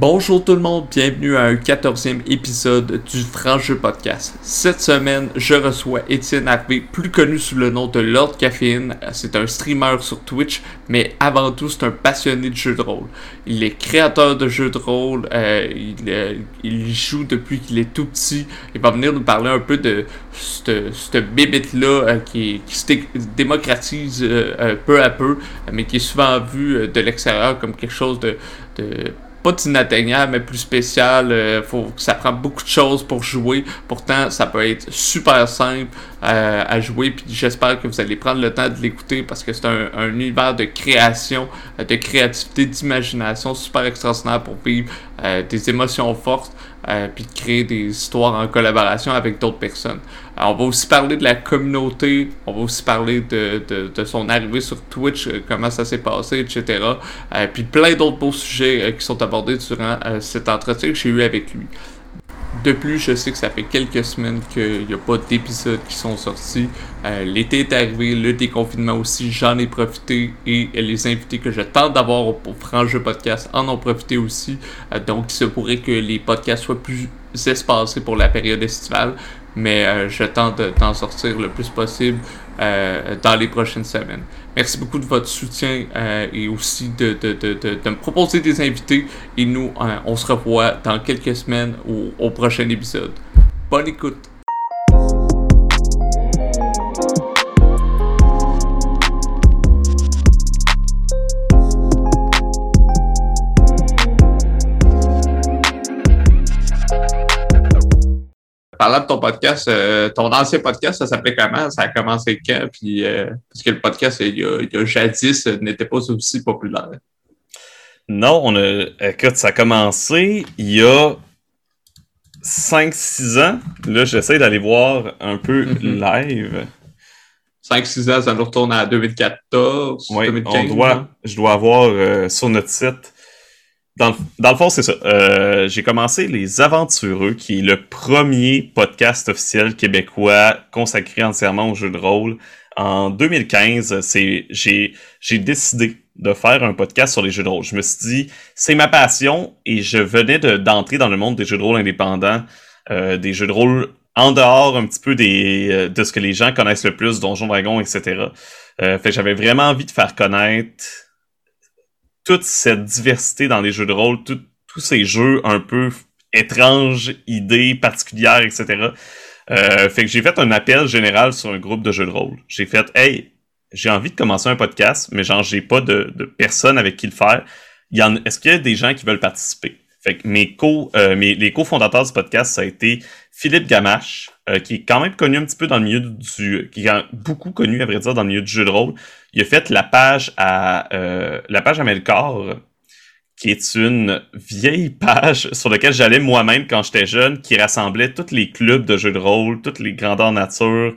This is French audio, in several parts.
Bonjour tout le monde, bienvenue à un 14e épisode du Franc Jeu Podcast. Cette semaine, je reçois Étienne Harvey, plus connu sous le nom de Lord Caffeine. C'est un streamer sur Twitch, mais avant tout, c'est un passionné de jeux de rôle. Il est créateur de jeux de rôle, euh, il, euh, joue depuis qu'il est tout petit. Il va venir nous parler un peu de cette bébête-là euh, qui, qui, se démocratise peu à peu, mais qui est souvent vu de l'extérieur comme quelque chose de pas d'inatteignable, mais plus spécial. Euh, faut, ça prend beaucoup de choses pour jouer. Pourtant, ça peut être super simple euh, à jouer. Puis j'espère que vous allez prendre le temps de l'écouter parce que c'est un, un, univers de création, euh, de créativité, d'imagination super extraordinaire pour vivre euh, des émotions fortes. Euh, puis créer des histoires en collaboration avec d'autres personnes. On va aussi parler de la communauté, on va aussi parler de, de, son arrivée sur Twitch, euh, comment ça s'est passé, etc. Euh, puis plein d'autres beaux sujets euh, qui sont abordés durant cet entretien que j'ai eu avec lui. De plus, je sais que ça fait quelques semaines qu'il n'y a pas d'épisodes qui sont sortis. L'été est arrivé, le déconfinement aussi, j'en ai profité et les invités que je tente d'avoir pour Franc Jeu Podcast en ont profité aussi. Donc, il se pourrait que les podcasts soient plus espacés pour la période estivale, mais euh, je tente d'en sortir le plus possible euh, dans les prochaines semaines. Merci beaucoup de votre soutien euh, et aussi de, de, de, de, me proposer des invités. Et nous, euh, on se revoit dans quelques semaines au, au prochain épisode. Bonne écoute! Parlant de ton podcast, euh, ton ancien podcast, ça s'appelait comment? Ça a commencé quand? Puis, euh, parce que le podcast, il y a, il y a jadis, n'était pas aussi populaire. Non, on a. Écoute, ça a commencé il y a 5-6 ans. Là, j'essaie d'aller voir un peu mm -hmm. live. 5-6 ans, ça nous retourne à 2014, oui, 2015. On doit, je dois avoir euh, sur notre site dans, dans, le fond, c'est ça. Euh, j'ai commencé Les Aventureux, qui est le premier podcast officiel québécois consacré entièrement aux jeux de rôle. En 2015, c'est j'ai j'ai décidé de faire un podcast sur les jeux de rôle. Je me suis dit, c'est ma passion et je venais d'entrer dans le monde des jeux de rôle indépendants, euh, des jeux de rôle en dehors un petit peu des euh, de ce que les gens connaissent le plus, Donjons Dragons, etc. Euh, fait j'avais vraiment envie de faire connaître toute cette diversité dans les jeux de rôle, tous ces jeux un peu étranges, idées particulières, etc. Euh, fait que j'ai fait un appel général sur un groupe de jeux de rôle. J'ai fait, hey, j'ai envie de commencer un podcast, mais genre, j'ai pas de, de personne avec qui le faire. Est-ce qu'il y a des gens qui veulent participer? Fait que mes co, euh, mes, les cofondateurs du podcast, ça a été Philippe Gamache, euh, qui est quand même connu un petit peu dans le milieu du, qui est beaucoup connu à vrai dire dans le milieu du jeu de rôle. Il a fait la page à euh, la page à Melkor, qui est une vieille page sur laquelle j'allais moi-même quand j'étais jeune, qui rassemblait tous les clubs de jeux de rôle, toutes les grandeurs nature,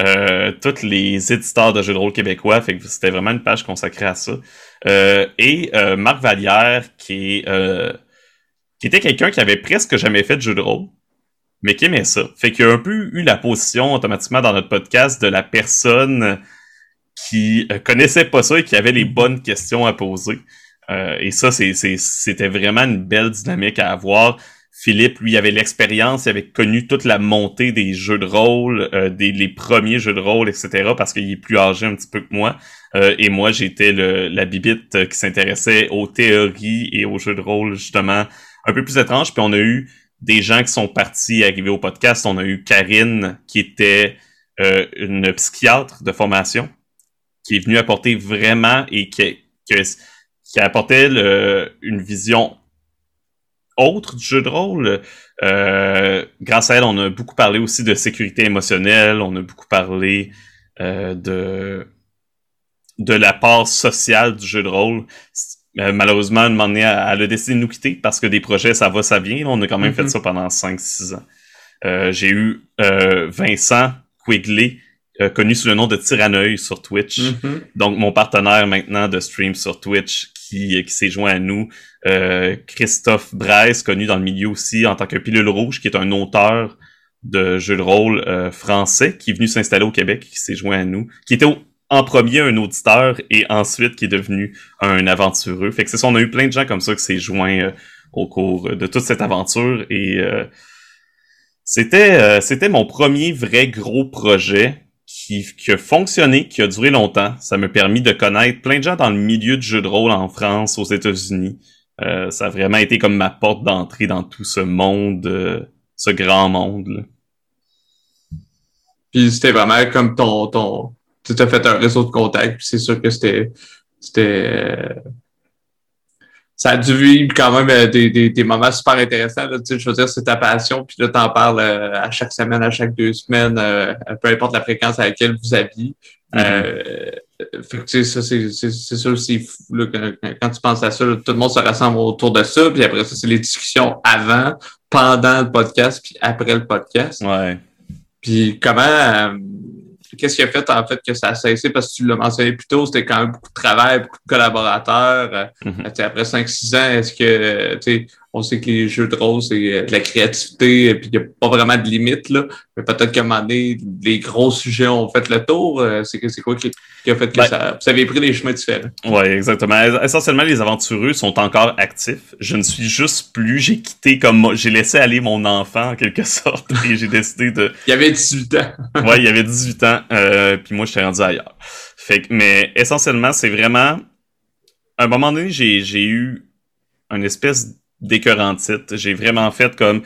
euh, tous les éditeurs de jeux de rôle québécois. Fait que c'était vraiment une page consacrée à ça. Euh, et euh, Marc Vallière, qui est euh, qui était quelqu'un qui avait presque jamais fait de jeu de rôle, mais qui aimait ça. Fait qu'il a un peu eu la position automatiquement dans notre podcast de la personne qui euh, connaissait pas ça et qui avait les bonnes questions à poser. Euh, et ça, c'était vraiment une belle dynamique à avoir. Philippe, lui, avait l'expérience, il avait connu toute la montée des jeux de rôle, euh, des les premiers jeux de rôle, etc., parce qu'il est plus âgé un petit peu que moi. Euh, et moi, j'étais la bibite qui s'intéressait aux théories et aux jeux de rôle, justement, un peu plus étrange. Puis on a eu des gens qui sont partis arriver au podcast. On a eu Karine, qui était euh, une psychiatre de formation, qui est venue apporter vraiment et qui, qui, qui apportait le, une vision autre du jeu de rôle. Euh, grâce à elle, on a beaucoup parlé aussi de sécurité émotionnelle, on a beaucoup parlé euh, de de la part sociale du jeu de rôle. Euh, malheureusement, une moment donné, elle a décidé de nous quitter parce que des projets, ça va, ça vient. On a quand même mm -hmm. fait ça pendant 5-6 ans. Euh, J'ai eu euh, Vincent Quigley, euh, connu sous le nom de Tyranneuil sur Twitch. Mm -hmm. Donc, mon partenaire maintenant de stream sur Twitch qui, qui s'est joint à nous. Euh, Christophe Braise, connu dans le milieu aussi en tant que Pilule Rouge, qui est un auteur de jeux de rôle euh, français, qui est venu s'installer au Québec, qui s'est joint à nous, qui était au, en premier un auditeur et ensuite qui est devenu un aventureux. Fait que c'est ça, on a eu plein de gens comme ça qui s'est joint euh, au cours de toute cette aventure et c'était c'était mon premier vrai gros projet qui, a fonctionné, qui a duré longtemps. Ça m'a permis de connaître plein de gens dans le milieu du jeu de rôle en France, aux États-Unis. Euh, ça a vraiment été comme ma porte d'entrée dans tout ce monde, euh, ce grand monde. Là. Puis c'était vraiment comme ton, tu as fait un réseau de contacts, puis c'est sûr que c'était, c'était, ça a dû vivre quand même euh, des, des, des moments super intéressants. Là, je veux dire, c'est ta passion, puis là, t'en parles à chaque semaine, à chaque deux semaines, peu importe la fréquence à laquelle vous habillez. Mm-hmm. Fait que, ça, c'est, c'est, c'est sûr, c'est fou, là, quand, quand, tu penses à ça, tout le monde se rassemble autour de ça, puis après ça, c'est les discussions avant, pendant le podcast, puis après le podcast. Ouais. Puis comment, euh, qu'est-ce qui a fait en fait que ça a cessé? Parce que tu l'as mentionné plus tôt, c'était quand même beaucoup de travail, beaucoup de collaborateurs. Mm-hmm. Après 5-6 ans, est-ce que, on sait que les jeux de rôle, c'est euh, de la créativité, et puis il n'y a pas vraiment de limite, là. Mais peut-être qu'à un moment donné, les gros sujets ont fait le tour. Euh, c'est, c'est quoi qui, qui, a fait que ben ça, vous avez pris des chemins différents? Oui, exactement. Essentiellement, les aventureux sont encore actifs. Je ne suis juste plus, j'ai quitté comme, j'ai laissé aller mon enfant, en quelque sorte, et j'ai décidé de... il y avait 18 ans. ouais, il y avait 18 ans, euh, puis moi, je suis rendu ailleurs. Fait que, mais essentiellement, c'est vraiment... À un moment donné, j'ai, j'ai eu une espèce d'écœurant titre. J'ai vraiment fait comme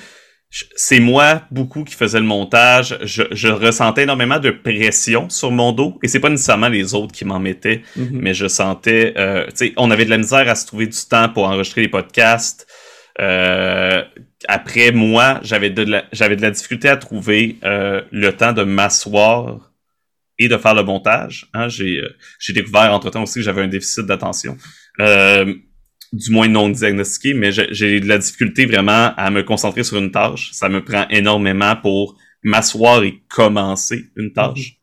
c'est moi beaucoup qui faisais le montage. Je, je, ressentais énormément de pression sur mon dos et c'est pas nécessairement les autres qui m'en mettaient, mm-hmm. mais je sentais, euh, tu sais, on avait de la misère à se trouver du temps pour enregistrer les podcasts. Euh, après moi, j'avais de la, j'avais de la difficulté à trouver euh, le temps de m'asseoir et de faire le montage. Hein. J'ai, euh, j'ai découvert entre temps aussi que j'avais un déficit d'attention. Euh, du moins non diagnostiqué, mais j'ai de la difficulté vraiment à me concentrer sur une tâche. Ça me prend énormément pour m'asseoir et commencer une tâche. Mm-hmm.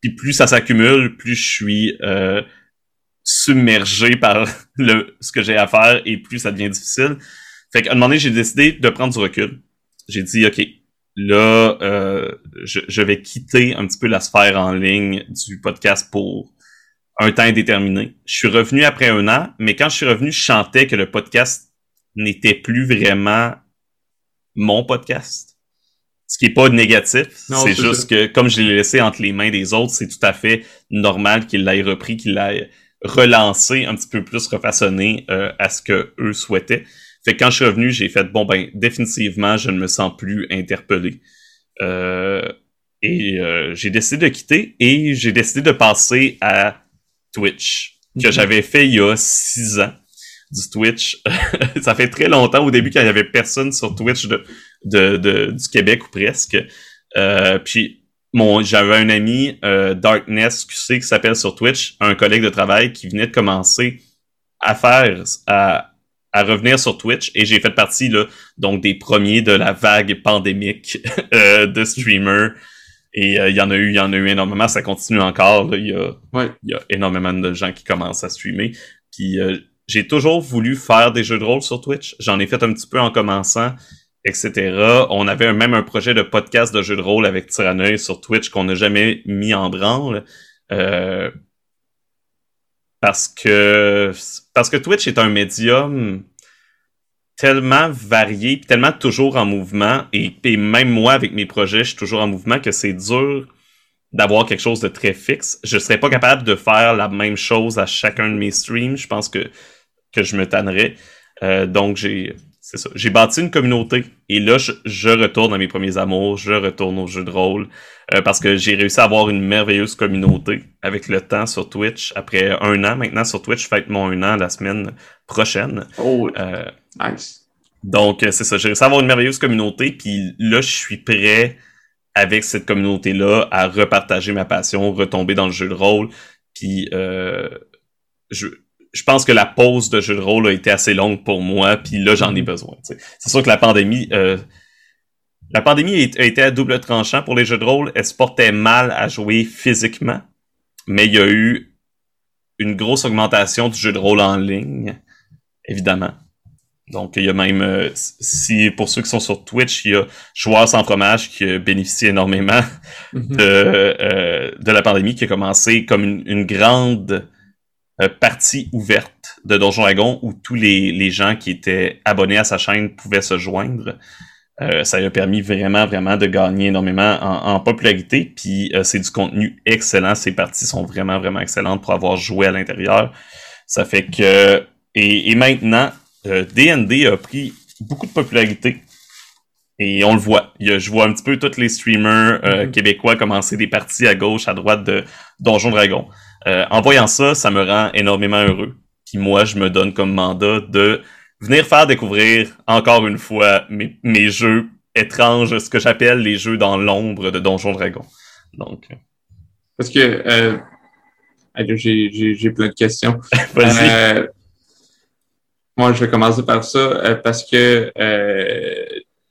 Puis plus ça s'accumule, plus je suis euh, submergé par le ce que j'ai à faire et plus ça devient difficile. Fait qu'à un moment donné, j'ai décidé de prendre du recul. J'ai dit, OK, là, euh, je, je vais quitter un petit peu la sphère en ligne du podcast pour un temps indéterminé. Je suis revenu après un an, mais quand je suis revenu, je chantais que le podcast n'était plus vraiment mon podcast. Ce qui est pas négatif, c'est juste que comme je l'ai laissé entre les mains des autres, c'est tout à fait normal qu'il l'ait repris, qu'il l'ait relancé un petit peu plus refaçonné euh, à ce que eux souhaitaient. Fait que quand je suis revenu, j'ai fait bon ben définitivement, je ne me sens plus interpellé. Euh, et euh, j'ai décidé de quitter et j'ai décidé de passer à Twitch que mhm. j'avais fait il y a six ans du Twitch. ça fait très longtemps au début quand il y avait personne sur Twitch de, de, du Québec ou presque. Euh, puis mon j'avais un ami euh, Darkness QC qui s'appelle sur Twitch, un collègue de travail qui venait de commencer à faire à, à revenir sur Twitch et j'ai fait partie là donc des premiers de la vague pandémique euh, de streamers et euh, il y en a eu, il y en a eu énormément, ça continue encore. Il, y a, y a énormément de gens qui commencent à streamer. Puis euh, j'ai toujours voulu faire des jeux de rôle sur Twitch. J'en ai fait un petit peu en commençant, etc. On avait même un projet de podcast de jeux de rôle avec Tyranneuil sur Twitch qu'on n'a jamais mis en branle. Euh, parce que parce que Twitch est un médium tellement varié, tellement toujours en mouvement, et, même moi, avec mes projets, je suis toujours en mouvement, que c'est dur d'avoir quelque chose de très fixe. Je serais pas capable de faire la même chose à chacun de mes streams. Je pense que, que je me tannerais. Euh, donc, j'ai c'est ça. J'ai bâti une communauté et là, je, retourne à mes premiers amours, je retourne au jeu de rôle euh, parce que j'ai réussi à avoir une merveilleuse communauté avec le temps sur Twitch. Après un an maintenant sur Twitch, je fête mon un an la semaine prochaine. Oh, euh, nice. Donc, euh, c'est ça. J'ai réussi à avoir une merveilleuse communauté puis là, je suis prêt avec cette communauté-là à repartager ma passion, retomber dans le jeu de rôle. Puis, je, je pense que la pause de jeu de rôle a été assez longue pour moi, puis là j'en ai mm. besoin. C'est sûr que la pandémie, euh, la pandémie a été à double tranchant pour les jeux de rôle. Elle se portait mal à jouer physiquement, mais il y a eu une grosse augmentation du jeu de rôle en ligne, évidemment. Donc, il y a même, euh, si pour ceux qui sont sur Twitch, il y a Joueurs sans fromage qui bénéficie énormément mm-hmm. de, euh, de la pandémie, qui a commencé comme une, une grande euh, partie ouverte de Donjon Dragon où tous les, les gens qui étaient abonnés à sa chaîne pouvaient se joindre. Euh, ça lui a permis vraiment, vraiment de gagner énormément en, popularité. Puis euh, c'est du contenu excellent. Ces parties sont vraiment, vraiment excellentes pour avoir joué à l'intérieur. Ça fait que... Et, maintenant, euh, a pris beaucoup de popularité. Et on le voit. je vois un petit peu tous les streamers mm-hmm. québécois commencer des parties à gauche, à droite de Donjon Dragon. En voyant ça, ça me rend énormément heureux. Puis moi, je me donne comme mandat de venir faire découvrir encore une fois mes, mes jeux étranges, ce que j'appelle les jeux dans l'ombre de Donjon Dragon. Donc. Euh. Parce que euh, j'ai plein de questions. Vas-y. Euh, moi, je vais commencer par ça euh, parce que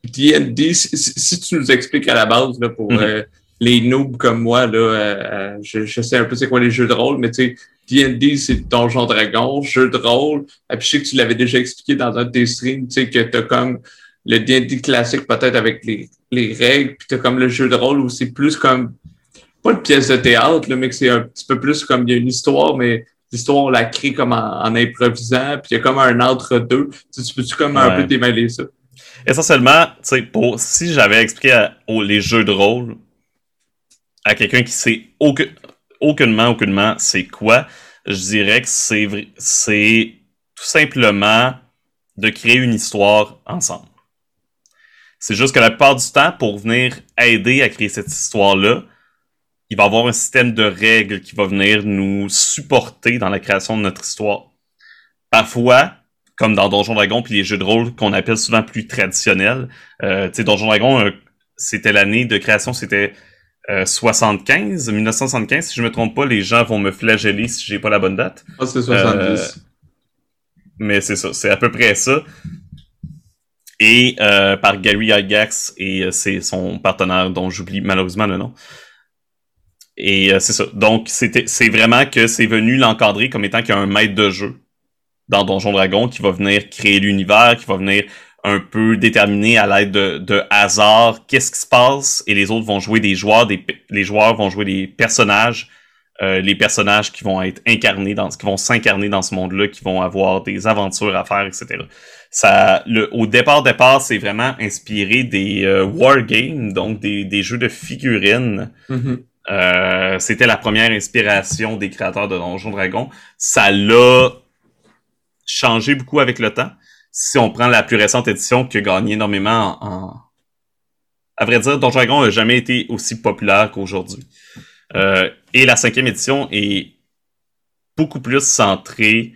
D&D, si, tu nous expliques à la base là, pour mm-hmm. Les noobs comme moi, là, je, je, sais un peu c'est quoi les jeux de rôle, mais tu sais, D&D, c'est Donjon Dragon, jeu de rôle. Et puis je sais que tu l'avais déjà expliqué dans un de tes streams, tu sais, que t'as comme le D&D classique peut-être avec les, les règles, puis t'as comme le jeu de rôle où c'est plus comme, pas une pièce de théâtre, là, mais que c'est un petit peu plus comme il y a une histoire, mais l'histoire, on la crée comme en, improvisant, puis il y a comme un entre-deux. Tu, tu peux-tu comme un peu démêler ça? Essentiellement, tu sais, pour, si j'avais expliqué les jeux de rôle à quelqu'un qui sait aucun, aucunement, aucunement c'est quoi. Je dirais que c'est c'est tout simplement de créer une histoire ensemble. C'est juste que la plupart du temps, pour venir aider à créer cette histoire-là, il va y avoir un système de règles qui va venir nous supporter dans la création de notre histoire. Parfois, comme dans Donjon Dragon puis les jeux de rôle qu'on appelle souvent plus traditionnels, euh, tu sais, Donjon Dragon, euh, c'était l'année de création, c'était 75, euh, 1975, si je me trompe pas, les gens vont me flageller si j'ai pas la bonne date. Ah, c'est 70. Euh, mais c'est ça, c'est à peu près ça. Et euh, par Gary Gygax et c'est son partenaire dont j'oublie malheureusement le nom. Et c'est ça. Donc c'est vraiment que c'est venu l'encadrer comme étant qu'il y a un maître de jeu dans Donjon Dragon qui va venir créer l'univers, qui va venir un peu déterminé à l'aide de, de, hasard qu'est-ce qui se passe? Et les autres vont jouer des joueurs, des, les joueurs vont jouer des personnages, euh, les personnages qui vont être incarnés dans, qui vont s'incarner dans ce monde-là, qui vont avoir des aventures à faire, etc. Ça, le, au départ, départ, c'est vraiment inspiré des euh, wargames, donc des, des jeux de figurines. Mm-hmm. euh, c'était la première inspiration des créateurs de Donjons Dragon. Ça l'a changé beaucoup avec le temps si on prend la plus récente édition qui a gagné énormément en... À vrai dire, Donjon Dragon n'a jamais été aussi populaire qu'aujourd'hui. Euh, et la cinquième édition est beaucoup plus centrée.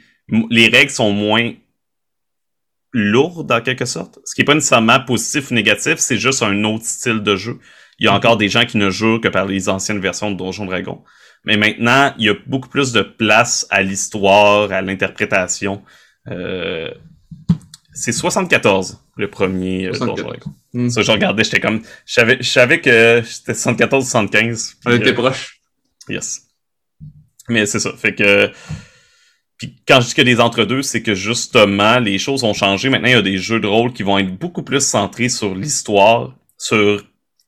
Les règles sont moins lourdes en quelque sorte. Ce qui n'est pas nécessairement positif ou négatif, c'est juste un autre style de jeu. Il y a encore des gens qui ne jouent que par les anciennes versions de Donjon Dragon. Mais maintenant, il y a beaucoup plus de place à l'histoire, à l'interprétation. Euh, c'est 74, le premier 74. Euh, hmm. Ça, je regardais, j'étais comme... Je savais, je savais que c'était 74 ou 75. On était proche. Yes. Mais c'est ça. Fait que... Puis quand je dis que des entre-deux, c'est que justement, les choses ont changé. Maintenant, il y a des jeux de rôle qui vont être beaucoup plus centrés sur l'histoire, sur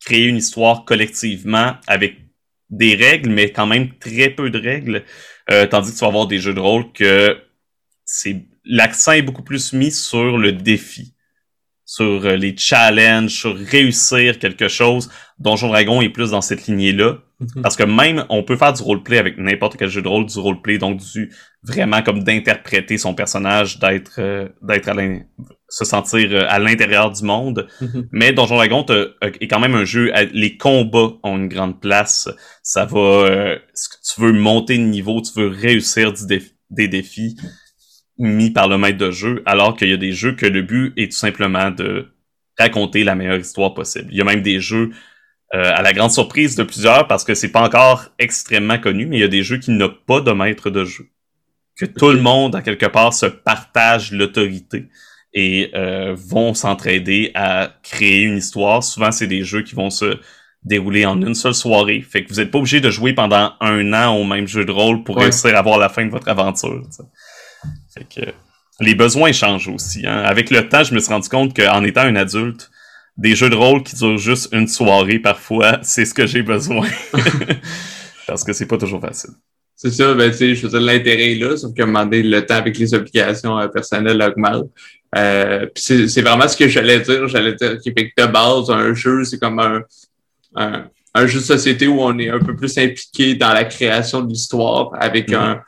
créer une histoire collectivement avec des règles, mais quand même très peu de règles. Euh, tandis que tu vas avoir des jeux de rôle que c'est l'accent est beaucoup plus mis sur le défi, sur euh, les challenges, sur réussir quelque chose. Donjon Dragon est plus dans cette lignée-là. Mhm. Parce que même, on peut faire du roleplay avec n'importe quel jeu de rôle, du roleplay, donc du vraiment comme d'interpréter son personnage, d'être euh, d'être à se sentir euh, à l'intérieur du monde. Mhm. Mais Donjon Dragon est quand même un jeu, les combats ont une grande place. Ça va, tu veux monter de niveau, tu veux réussir des défis mis par le maître de jeu, alors qu'il y a des jeux que le but est tout simplement de raconter la meilleure histoire possible. Il y a même des jeux euh, à la grande surprise de plusieurs, parce que c'est pas encore extrêmement connu, mais il y a des jeux qui n'ont pas de maître de jeu. Que tout le monde, à quelque part, se partage l'autorité et euh, vont s'entraider à créer une histoire. Souvent, c'est des jeux qui vont se dérouler en une seule soirée. Fait que vous n'êtes pas obligé de jouer pendant un an au même jeu de rôle pour réussir à voir la fin de votre aventure que les besoins changent aussi. Hein. Avec le temps, je me suis rendu compte qu'en étant un adulte, des jeux de rôle qui durent juste une soirée parfois, c'est ce que j'ai besoin. Parce que c'est pas toujours facile. C'est ça, ben, tu sais, je faisais l'intérêt là, sauf moment donné, le temps avec les obligations euh, personnelles augmente. Euh, puis c'est vraiment ce que j'allais dire. J'allais dire que de base, un jeu, c'est comme un, un, un, jeu de société où on est un peu plus impliqué dans la création de l'histoire avec mm-hmm. un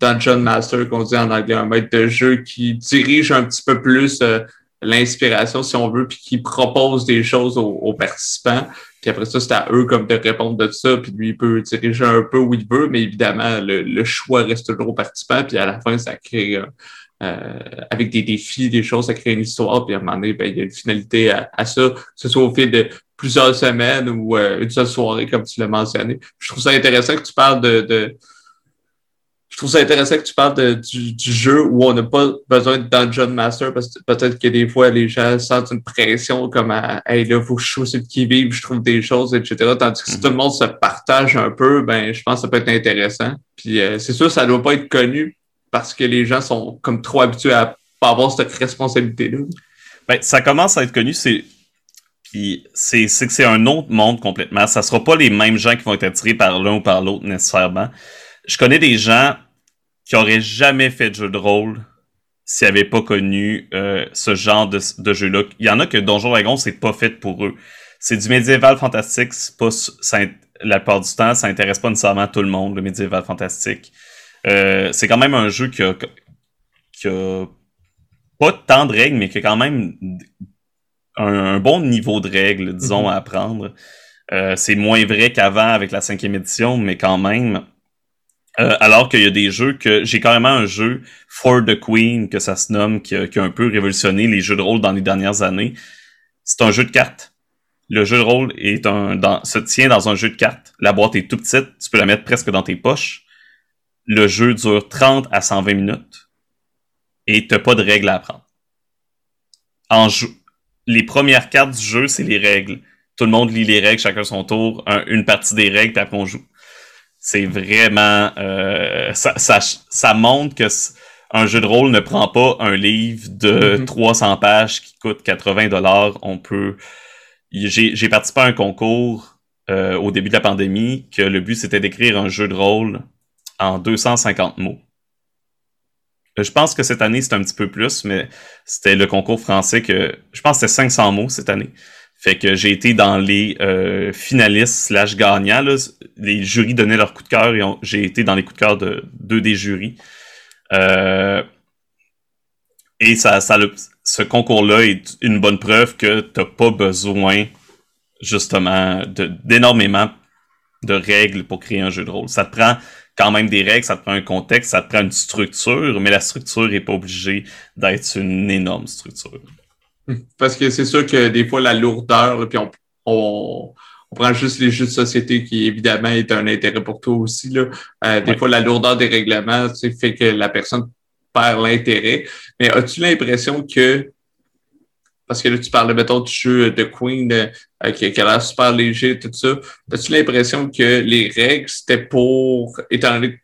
dungeon master qu'on dit en anglais, un maître de jeu qui dirige un petit peu plus euh, l'inspiration, si on veut, puis qui propose des choses aux, participants. Puis après ça, c'est à eux comme de répondre de ça, puis lui, il peut diriger un peu où il veut, mais évidemment, le, choix reste toujours aux participants, puis à la fin, ça crée, euh, euh, avec des défis, des choses, ça crée une histoire, puis à un moment donné, ben, il y a une finalité à, ça, que ce soit au fil de plusieurs semaines ou euh, une seule soirée, comme tu l'as mentionné. Je trouve ça intéressant que tu parles de je trouve ça intéressant que tu parles du, jeu où on n'a pas besoin de Dungeon Master parce que peut-être que des fois les gens sentent une pression comme à, Hey là, faut que je choisisse qui vivre, je trouve des choses, etc. Tandis que si mhm. tout le monde se partage un peu, ben je pense que ça peut être intéressant. Puis euh, c'est sûr, ça ne doit pas être connu parce que les gens sont comme trop habitués à pas avoir cette responsabilité-là. Ben, ça commence à être connu, c'est. Puis c'est que c'est un autre monde complètement. Ça sera pas les mêmes gens qui vont être attirés par l'un ou par l'autre nécessairement je connais des gens qui auraient jamais fait de jeu de rôle s'ils n'avaient pas connu euh, ce genre de, de jeu-là. Il y en a que Donjon Dragon, c'est pas fait pour eux. C'est du médiéval fantastique, c'est pas ça, la plupart du temps, ça intéresse pas nécessairement tout le monde, le médiéval fantastique. Euh, c'est quand même un jeu qui a, qui a pas tant de règles, mais qui a quand même un, bon niveau de règles, disons, mm-hmm. à apprendre. Euh, c'est moins vrai qu'avant avec la cinquième édition, mais quand même, euh, alors qu'il y a des jeux que j'ai carrément un jeu For the Queen que ça se nomme qui a, un peu révolutionné les jeux de rôle dans les dernières années. C'est un jeu de cartes. Le jeu de rôle est un se tient dans un jeu de cartes. La boîte est tout petite, tu peux la mettre presque dans tes poches. Le jeu dure 30 à 120 minutes et t'as pas de règles à apprendre. En les premières cartes du jeu, c'est les règles. Tout le monde lit les règles, chacun son tour, une partie des règles, après on joue c'est vraiment euh, ça, ça, ça, montre que un jeu de rôle ne prend pas un livre de 300 mm-hmm. pages qui coûte 80 dollars. On peut j'ai participé à un concours euh, au début de la pandémie que le but c'était d'écrire un jeu de rôle en 250 mots. Euh, je pense que cette année c'est un petit peu plus, mais c'était le concours français que je pense que c'était 500 mots cette année. Fait que j'ai été dans les euh, finalistes slash gagnants. Les jurys donnaient leur coup de cœur et j'ai été dans les coups de cœur de deux des jurys. Euh, et ça, ça ce concours-là est une bonne preuve que t'as pas besoin justement d'énormément de, règles pour créer un jeu de rôle. Ça te prend quand même des règles, ça te prend un contexte, ça te prend une structure, mais la structure est pas obligée d'être une énorme structure. Parce que c'est sûr que des fois, la lourdeur, puis on, on, prend juste les jeux de société qui, évidemment, est un intérêt pour toi aussi. Là. Euh, des fois, la lourdeur des règlements fait que la personne perd l'intérêt. Mais as-tu l'impression que parce que là, tu parlais, mettons, du jeu de Queen euh, qui, a l'air super léger, tout ça. As-tu l'impression que les règles, c'était pour, étant donné que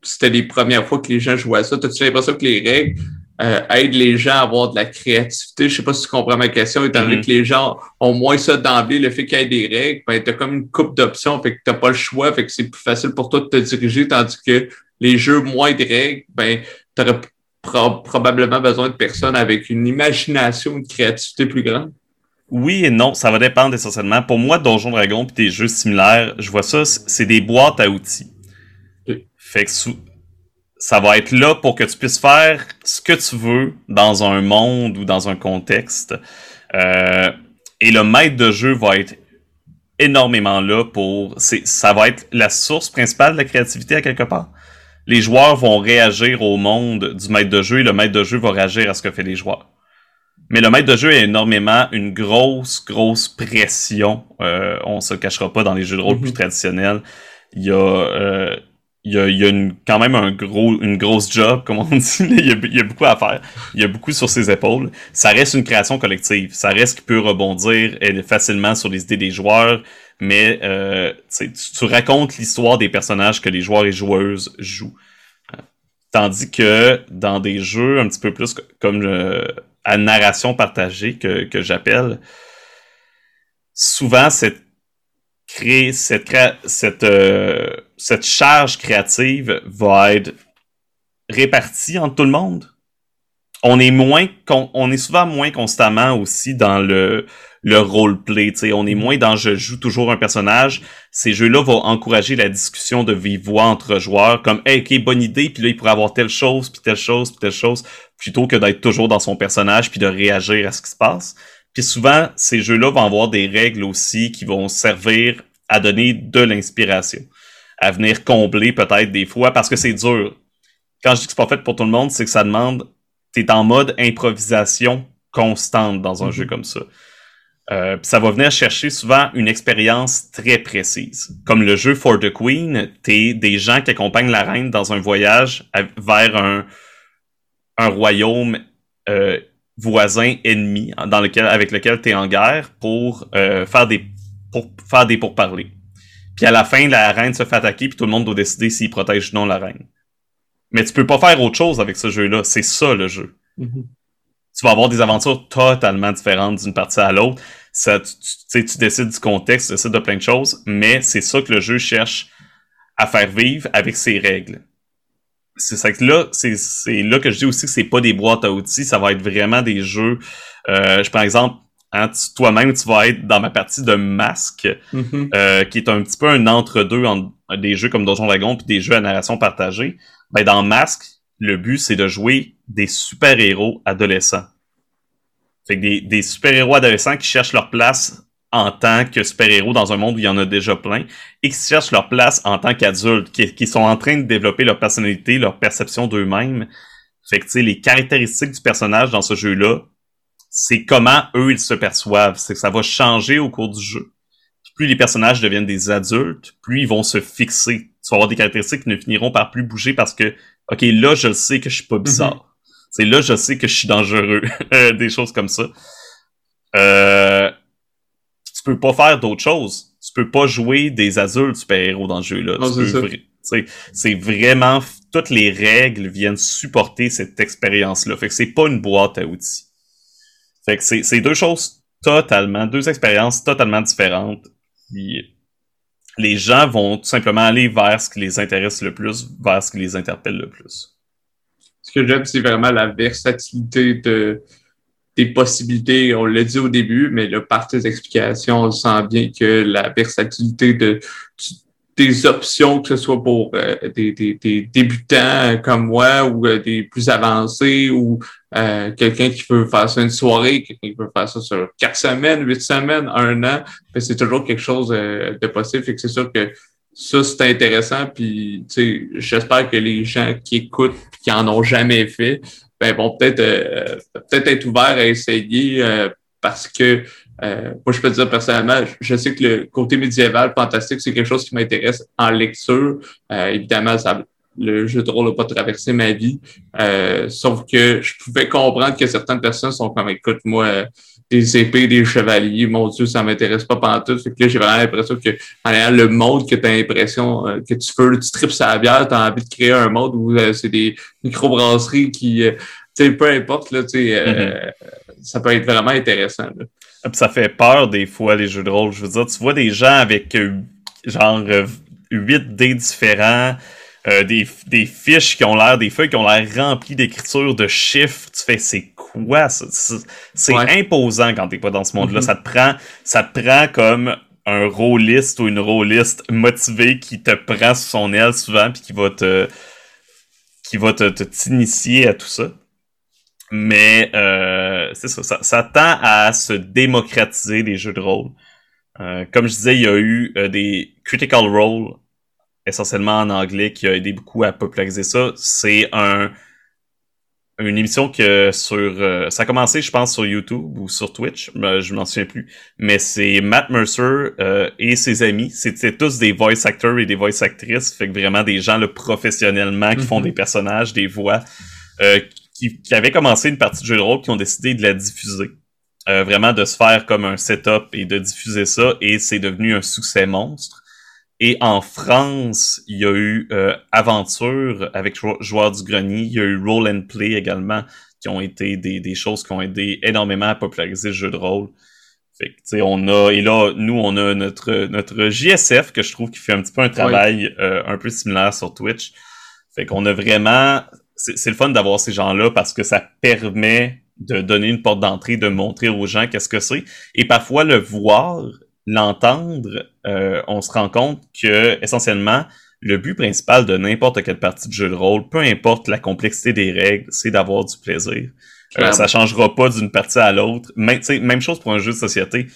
c'était les premières fois que les gens jouaient à ça, as-tu l'impression que les règles, euh, aide les gens à avoir de la créativité. Je sais pas si tu comprends ma question, étant donné mm-hmm. que les gens ont moins ça d'emblée, le fait qu'il y ait des règles, ben, tu as comme une coupe d'options, fait que tu pas le choix, fait que c'est plus facile pour toi de te diriger, tandis que les jeux moins de règles, ben, tu aurais probablement besoin de personnes avec une imagination, une créativité plus grande. Oui et non, ça va dépendre essentiellement. Pour moi, Donjon Dragon et des jeux similaires, je vois ça, c'est des boîtes à outils. Fait que sous, ça va être là pour que tu puisses faire ce que tu veux dans un monde ou dans un contexte. Euh, et le maître de jeu va être énormément là pour... Ça va être la source principale de la créativité à quelque part. Les joueurs vont réagir au monde du maître de jeu et le maître de jeu va réagir à ce que fait les joueurs. Mais le maître de jeu a énormément une grosse, grosse pression. Euh, on se cachera pas dans les jeux de rôle plus mm-hmm. traditionnels. Il y a euh, il y a, y a une, quand même un gros, une grosse job, comme on dit. il, y a, y, a, beaucoup à faire. Il y a beaucoup sur ses épaules. Ça reste une création collective. Ça reste qui peut rebondir facilement sur les idées des joueurs. Mais euh, tu, tu, racontes l'histoire des personnages que les joueurs et joueuses jouent. Tandis que dans des jeux un petit peu plus comme euh, à narration partagée que, que j'appelle, souvent cette cette, cette, euh, cette charge créative va être répartie entre tout le monde. On est moins, on est souvent moins constamment aussi dans le, le roleplay. sais, On est moins dans je joue toujours un personnage. Ces jeux-là vont encourager la discussion de vive voix entre joueurs, comme hey, ok, bonne idée, puis là, il pourrait avoir telle chose, puis telle chose, puis telle chose, plutôt que d'être toujours dans son personnage, puis de réagir à ce qui se passe. Puis souvent, ces jeux-là vont avoir des règles aussi qui vont servir à donner de l'inspiration, à venir combler peut-être des fois, parce que c'est dur. Quand je dis que c'est pas fait pour tout le monde, c'est que ça demande, t'es en mode improvisation constante dans un mm-hmm. jeu comme ça. Euh, ça va venir chercher souvent une expérience très précise. Comme le jeu For the Queen, t'es des gens qui accompagnent la reine dans un voyage vers un, un royaume euh, voisin ennemi dans lequel, avec lequel tu es en guerre pour euh, faire des pour faire des pourparlers. Puis à la fin, la reine se fait attaquer, puis tout le monde doit décider s'il protège ou non la reine. Mais tu peux pas faire autre chose avec ce jeu-là. C'est ça le jeu. Mm-hmm. Tu vas avoir des aventures totalement différentes d'une partie à l'autre. Ça, tu, tu, décides du contexte, tu décides de plein de choses, mais c'est ça que le jeu cherche à faire vivre avec ses règles c'est ça que là, c'est là que je dis aussi que c'est pas des boîtes à outils, ça va être vraiment des jeux. Euh, je prends exemple, hein, toi-même, tu vas être dans ma partie de masque, mm-hmm. euh, qui est un petit peu un entre-deux entre des jeux comme Donjon Dragon puis des jeux à narration partagée. Ben, dans Masque, le but, c'est de jouer des super-héros adolescents. Fait que des, des super-héros adolescents qui cherchent leur place en tant que super-héros dans un monde où il y en a déjà plein et qui cherchent leur place en tant qu'adultes, qui, sont en train de développer leur personnalité, leur perception d'eux-mêmes. Fait que, tu sais, les caractéristiques du personnage dans ce jeu-là, c'est comment eux, ils se perçoivent. C'est que ça va changer au cours du jeu. plus les personnages deviennent des adultes, plus ils vont se fixer. Tu vas avoir des caractéristiques qui ne finiront par plus bouger parce que, OK, là, je le sais que je suis pas bizarre. C'est là, je sais que je suis dangereux. des choses comme ça. Euh, tu peux pas faire d'autres choses. Tu peux pas jouer des adultes super-héros dans le jeu-là. C'est vraiment... Toutes les règles viennent supporter cette expérience-là. Fait que c'est pas une boîte à outils. Fait que c'est deux choses totalement... Deux expériences totalement différentes. les gens vont tout simplement aller vers ce qui les intéresse le plus, vers ce qui les interpelle le plus. Ce que j'aime, c'est vraiment la versatilité de des possibilités, on l'a dit au début, mais là, par tes explications, on sent bien que la versatilité de, des options, que ce soit pour euh, des, des, des, débutants comme moi ou euh, des plus avancés ou euh, quelqu'un qui veut faire ça une soirée, quelqu'un qui veut faire ça sur quatre semaines, huit semaines, un an, ben, c'est toujours quelque chose de possible. Fait que c'est sûr que ça, c'est intéressant. Puis, j'espère que les gens qui écoutent qui en ont jamais fait ben, vont peut-être euh, peut-être être ouverts à essayer euh, parce que euh, moi, je peux dire personnellement, je sais que le côté médiéval fantastique, c'est quelque chose qui m'intéresse en lecture. évidemment, ça, le jeu de rôle n'a pas traversé ma vie. sauf que je pouvais comprendre que certaines personnes sont comme écoute, moi, des épées, des chevaliers, mon Dieu, ça m'intéresse pas pantoute. Fait que là, j'ai vraiment l'impression que en ayant le mode que tu as l'impression euh, que tu veux, tu tripes sa bière, tu as envie de créer un mode où euh, c'est des microbrasseries qui, euh, tu sais, peu importe, là, tu sais, mm-hmm. ça peut être vraiment intéressant. Là. Ça fait peur des fois, les jeux de rôle. Je veux dire, tu vois des gens avec genre 8 dés différents, des, des, fiches qui ont l'air, des feuilles qui ont l'air remplies d'écriture, de chiffres. Tu fais, c'est quoi? C'est imposant quand t'es pas dans ce monde-là. Mm-hmm. Ça te prend, ça te prend comme un rôliste ou une rôliste motivée qui te prend sous son aile souvent puis qui va te qui va te t'initier à tout ça. Mais euh, c'est ça, ça, tend à se démocratiser les jeux de rôle. Euh, comme je disais, il y a eu euh, des Critical Role, essentiellement en anglais, qui a aidé beaucoup à populariser ça. C'est un une émission que sur euh, ça a commencé je pense sur YouTube ou sur Twitch je m'en souviens plus mais c'est Matt Mercer euh, et ses amis c'était tous des voice actors et des voice actrices fait que vraiment des gens là, professionnellement qui font mhm. des personnages des voix euh, qui, qui avaient commencé une partie de jeu de rôle qui ont décidé de la diffuser vraiment de se faire comme un setup et de diffuser ça et c'est devenu un succès monstre et en France, il y a eu euh, Aventure avec Joueur du Grenier. Il y a eu Roll and Play également, qui ont été des, des choses qui ont aidé énormément à populariser le jeu de rôle. Fait que, on a, et là, nous, on a notre, notre JSF que je trouve qui fait un petit peu un travail euh, un peu similaire sur Twitch. Fait qu'on a vraiment, c'est le fun d'avoir ces gens-là parce que ça permet de donner une porte d'entrée, de montrer aux gens qu'est-ce que c'est. Et parfois, le voir, l'entendre, euh, on se rend compte que, essentiellement, le but principal de n'importe quelle partie de jeu de rôle, peu importe la complexité des règles, c'est d'avoir du plaisir. Euh, ça changera pas d'une partie à l'autre. Même, même chose pour un jeu de société.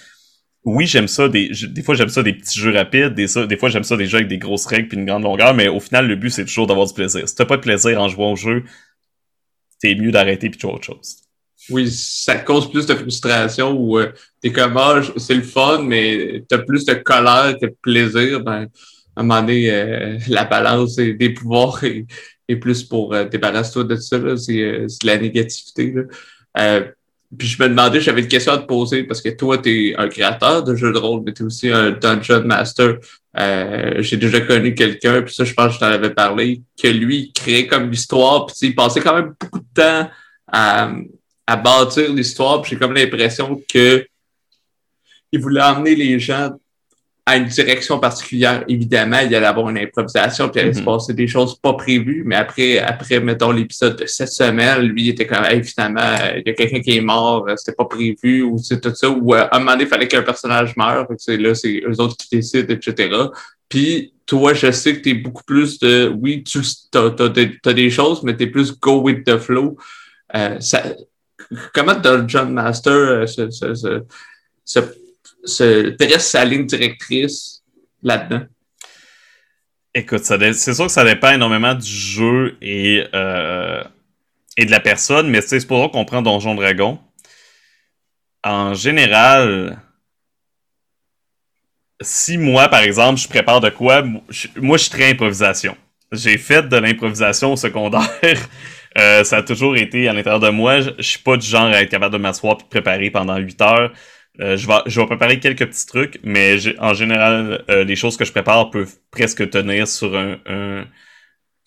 Oui, j'aime ça. Des, des fois, j'aime ça des petits jeux rapides. Des, fois, j'aime ça des jeux avec des grosses règles puis une grande longueur. Mais au final, le but, c'est toujours d'avoir du plaisir. Si t'as pas de plaisir en jouant au jeu, c'est mieux d'arrêter puis de jouer autre chose. Oui, ça cause plus de frustration ou euh, t'es comme, ah, c'est le fun, mais t'as plus de colère que de plaisir. Ben, à un moment donné, euh, la balance des pouvoirs est, plus pour euh, débarrasser-toi de ça. Euh, c'est la négativité. Là. Puis je me demandais, j'avais une question à te poser parce que toi, tu es un créateur de jeux de rôle, mais tu es aussi un dungeon master. J'ai déjà connu quelqu'un, puis ça, je pense que je t'en avais parlé, que lui, il créait comme l'histoire, puis il passait quand même beaucoup de temps à, à bâtir l'histoire, puis j'ai comme l'impression que il voulait emmener les gens à une direction particulière, évidemment, il y allait avoir une improvisation, puis il allait se mhm. passer des choses pas prévues, mais après, après mettons, l'épisode de cette semaine, lui, il était comme, hey, finalement, il y a quelqu'un qui est mort, euh, c'était pas prévu, ou c'est tout ça, ou euh, à un moment donné, il fallait qu'un personnage meure, c'est là, c'est eux autres qui décident, etc. Puis, toi, je sais que tu es beaucoup plus de, oui, tu as, des choses, mais tu es plus go with the flow. Euh, ça, comment John Master euh, se, se dresse sa ligne directrice là-dedans? Écoute, c'est sûr que ça dépend énormément du jeu et, euh, et de la personne, mais c'est pour ça qu'on prend Donjon Dragon. En général, si moi, par exemple, je prépare de quoi, moi, je suis très improvisation. J'ai fait de l'improvisation au secondaire. Euh, ça a toujours été à l'intérieur de moi. Je, je, suis pas du genre à être capable de m'asseoir et de préparer pendant 8 heures. Euh, je, vais, je vais préparer quelques petits trucs, mais en général, euh, les choses que je prépare peuvent presque tenir sur un, un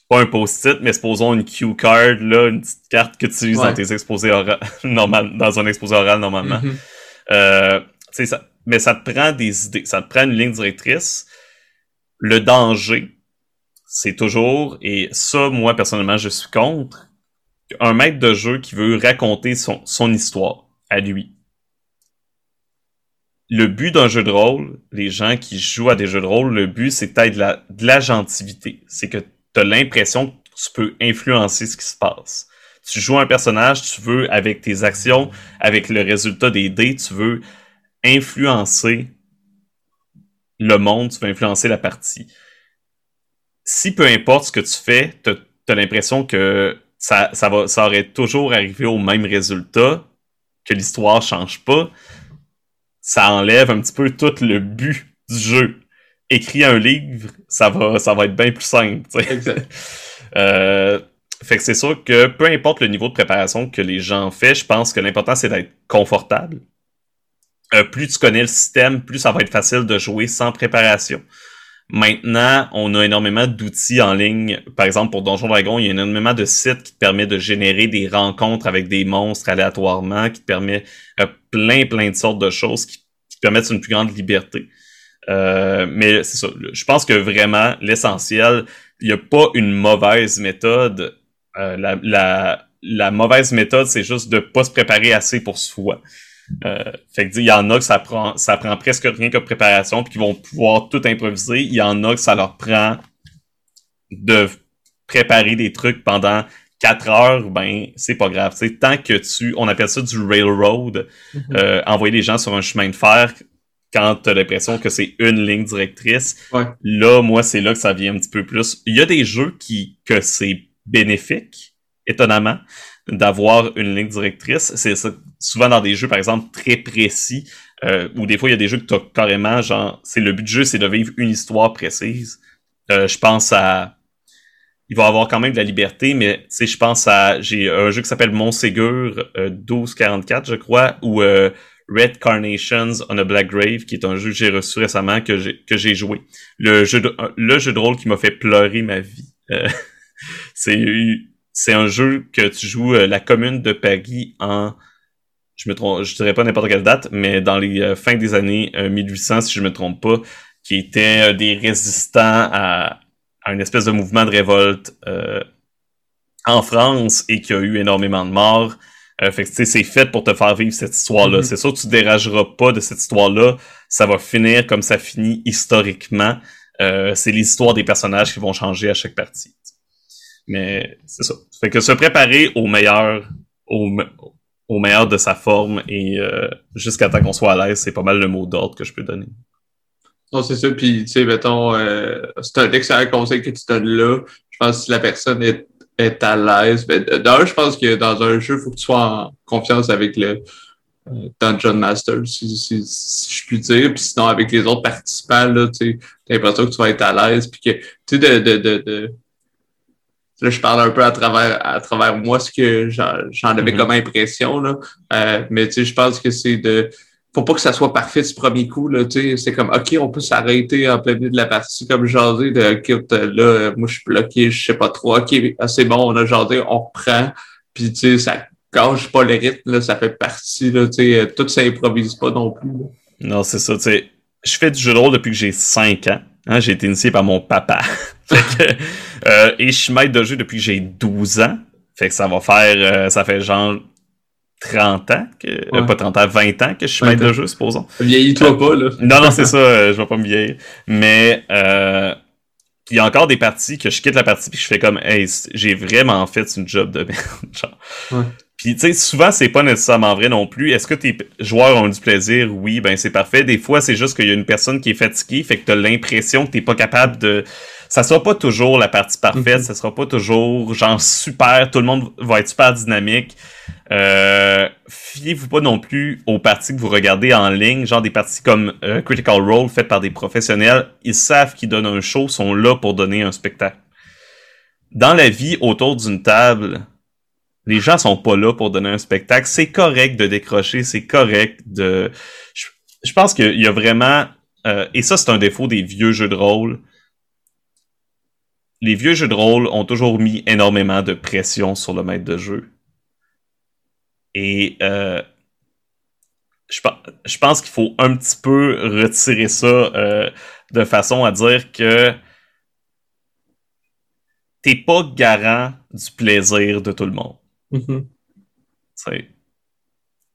pas un post-it, mais supposons une cue card, là, une petite carte que tu utilises dans tes exposés oraux, normal, dans un exposé oral normalement. Euh, ça, mais ça te prend des idées, ça te prend une ligne directrice. Le danger, c'est toujours, et ça, moi, personnellement, je suis contre, un maître de jeu qui veut raconter son, son histoire à lui le but d'un jeu de rôle, les gens qui jouent à des jeux de rôle, le but, c'est peut-être de la, de. C'est que tu as l'impression que tu peux influencer ce qui se passe. Tu joues un personnage, tu veux, avec tes actions, avec le résultat des dés, tu veux influencer le monde, tu veux influencer la partie. Si peu importe ce que tu fais, tu as, l'impression que ça, ça, va, ça aurait toujours arrivé au même résultat, que l'histoire change pas, ça enlève un petit peu tout le but du jeu. Écrire un livre, ça va, ça va être bien plus simple. euh, fait que c'est sûr que peu importe le niveau de préparation que les gens font, je pense que l'important c'est d'être confortable. Euh, plus tu connais le système, plus ça va être facile de jouer sans préparation. Maintenant, on a énormément d'outils en ligne. Par exemple, pour Donjon Dragon, il y a énormément de sites qui te permettent de générer des rencontres avec des monstres aléatoirement, qui te permet euh, plein, plein de sortes de choses qui, te permettent une plus grande liberté. Euh, mais c'est ça. Je pense que vraiment, l'essentiel, il n'y a pas une mauvaise méthode. Euh, la, la, mauvaise méthode, c'est juste de pas se préparer assez pour soi. Euh, que il y en a que ça prend ça prend presque rien comme préparation puis qui vont pouvoir tout improviser. Il y en a que ça leur prend de préparer des trucs pendant 4 heures, ben c'est pas grave. tant que tu, on appelle ça du railroad, mm-hmm. euh, envoyer les gens sur un chemin de fer quand tu as l'impression que c'est une ligne directrice. Là, moi, c'est là que ça vient un petit peu plus. Il y a des jeux qui que c'est bénéfique, étonnamment d'avoir une ligne directrice. C'est souvent dans des jeux, par exemple, très précis, euh, ou des fois, il y a des jeux que tu as carrément, genre, c'est le but du jeu, c'est de vivre une histoire précise. Euh, je pense à... Il va avoir quand même de la liberté, mais tu je pense à... J'ai un jeu qui s'appelle Montségur euh, 1244, je crois, ou euh, Red Carnations on a Black Grave, qui est un jeu que j'ai reçu récemment, que j'ai, joué. Le jeu, de, le jeu de rôle qui m'a fait pleurer ma vie. Euh, c'est un jeu que tu joues euh, la commune de Paris en je me trompe, je dirais pas n'importe quelle date, mais dans les fins des années 1800, si je me trompe pas, qui étaient des résistants à, à une espèce de mouvement de révolte en France et qui a eu énormément de morts. Euh, fait que c'est fait pour te faire vivre cette histoire-là. Mm-hmm. C'est sûr que tu dérageras pas de cette histoire-là. Ça va finir comme ça finit historiquement. Euh, c'est les histoires des personnages qui vont changer à chaque partie. Mais c'est ça. Fait que se préparer au meilleur, au, au meilleur de sa forme et euh, jusqu'à temps qu'on soit à l'aise, c'est pas mal le mot d'ordre que je peux donner. Non, c'est ça. Puis, tu sais, mettons, euh, c'est un excellent conseil que tu donnes là. Je pense que si la personne est est à l'aise. Ben, D'ailleurs, je pense que dans un jeu, il faut que tu sois en confiance avec le euh, Dungeon Master, si, si, je puis dire. Puis sinon, avec les autres participants, là, tu as l'impression que tu vas être à l'aise. Puis que, tu sais, de, de, de, de, Là, je parle un peu à travers, à travers moi, ce que j'en avais mm-hmm. comme impression. Là. Euh, mais tu sais, je pense que c'est de faut pas que ça soit parfait ce premier coup. Là, c'est comme OK, on peut s'arrêter en plein milieu de la partie comme jasé de OK, là, moi je suis bloqué, je sais pas trop. OK, ah, c'est bon, on a jasé, on reprend. Puis tu sais, ça cache pas le rythme, là, ça fait partie. Là, sais tout s'improvise pas non plus. Non, c'est ça. sais Je fais du jeu de rôle depuis que j'ai 5 ans. Hein, j'ai été initié par mon papa. euh, et je suis maître de jeu depuis que j'ai 12 ans. Fait que ça va faire, euh, ça fait genre 30 ans, que, euh, pas 30 ans, 20 ans que je suis maître de jeu, supposons. Vieillis-toi pas, là. non, non, c'est ça, euh, je vais pas me vieillir. Mais euh, il y a encore des parties que je quitte la partie puis je fais comme Hey, j'ai vraiment fait une job de merde. genre. Ouais. Puis tu sais, souvent c'est pas nécessairement vrai non plus. Est-ce que tes joueurs ont du plaisir? Oui, ben c'est parfait. Des fois, c'est juste qu'il y a une personne qui est fatiguée, fait que t'as l'impression que t'es pas capable de ça sera pas toujours la partie parfaite, mhm. ça sera pas toujours genre super, tout le monde va être super dynamique. Euh, fiez-vous pas non plus aux parties que vous regardez en ligne, genre des parties comme euh, Critical Role faites par des professionnels. Ils savent qu'ils donnent un show, sont là pour donner un spectacle. Dans la vie autour d'une table, les gens sont pas là pour donner un spectacle. C'est correct de décrocher, c'est correct de. Je, pense qu'il y a vraiment. Euh, et ça, c'est un défaut des vieux jeux de rôle les vieux jeux de rôle ont toujours mis énormément de pression sur le maître de jeu. Et euh, je, pense qu'il faut un petit peu retirer ça euh, de façon à dire que t'es pas garant du plaisir de tout le monde. Mm-hmm.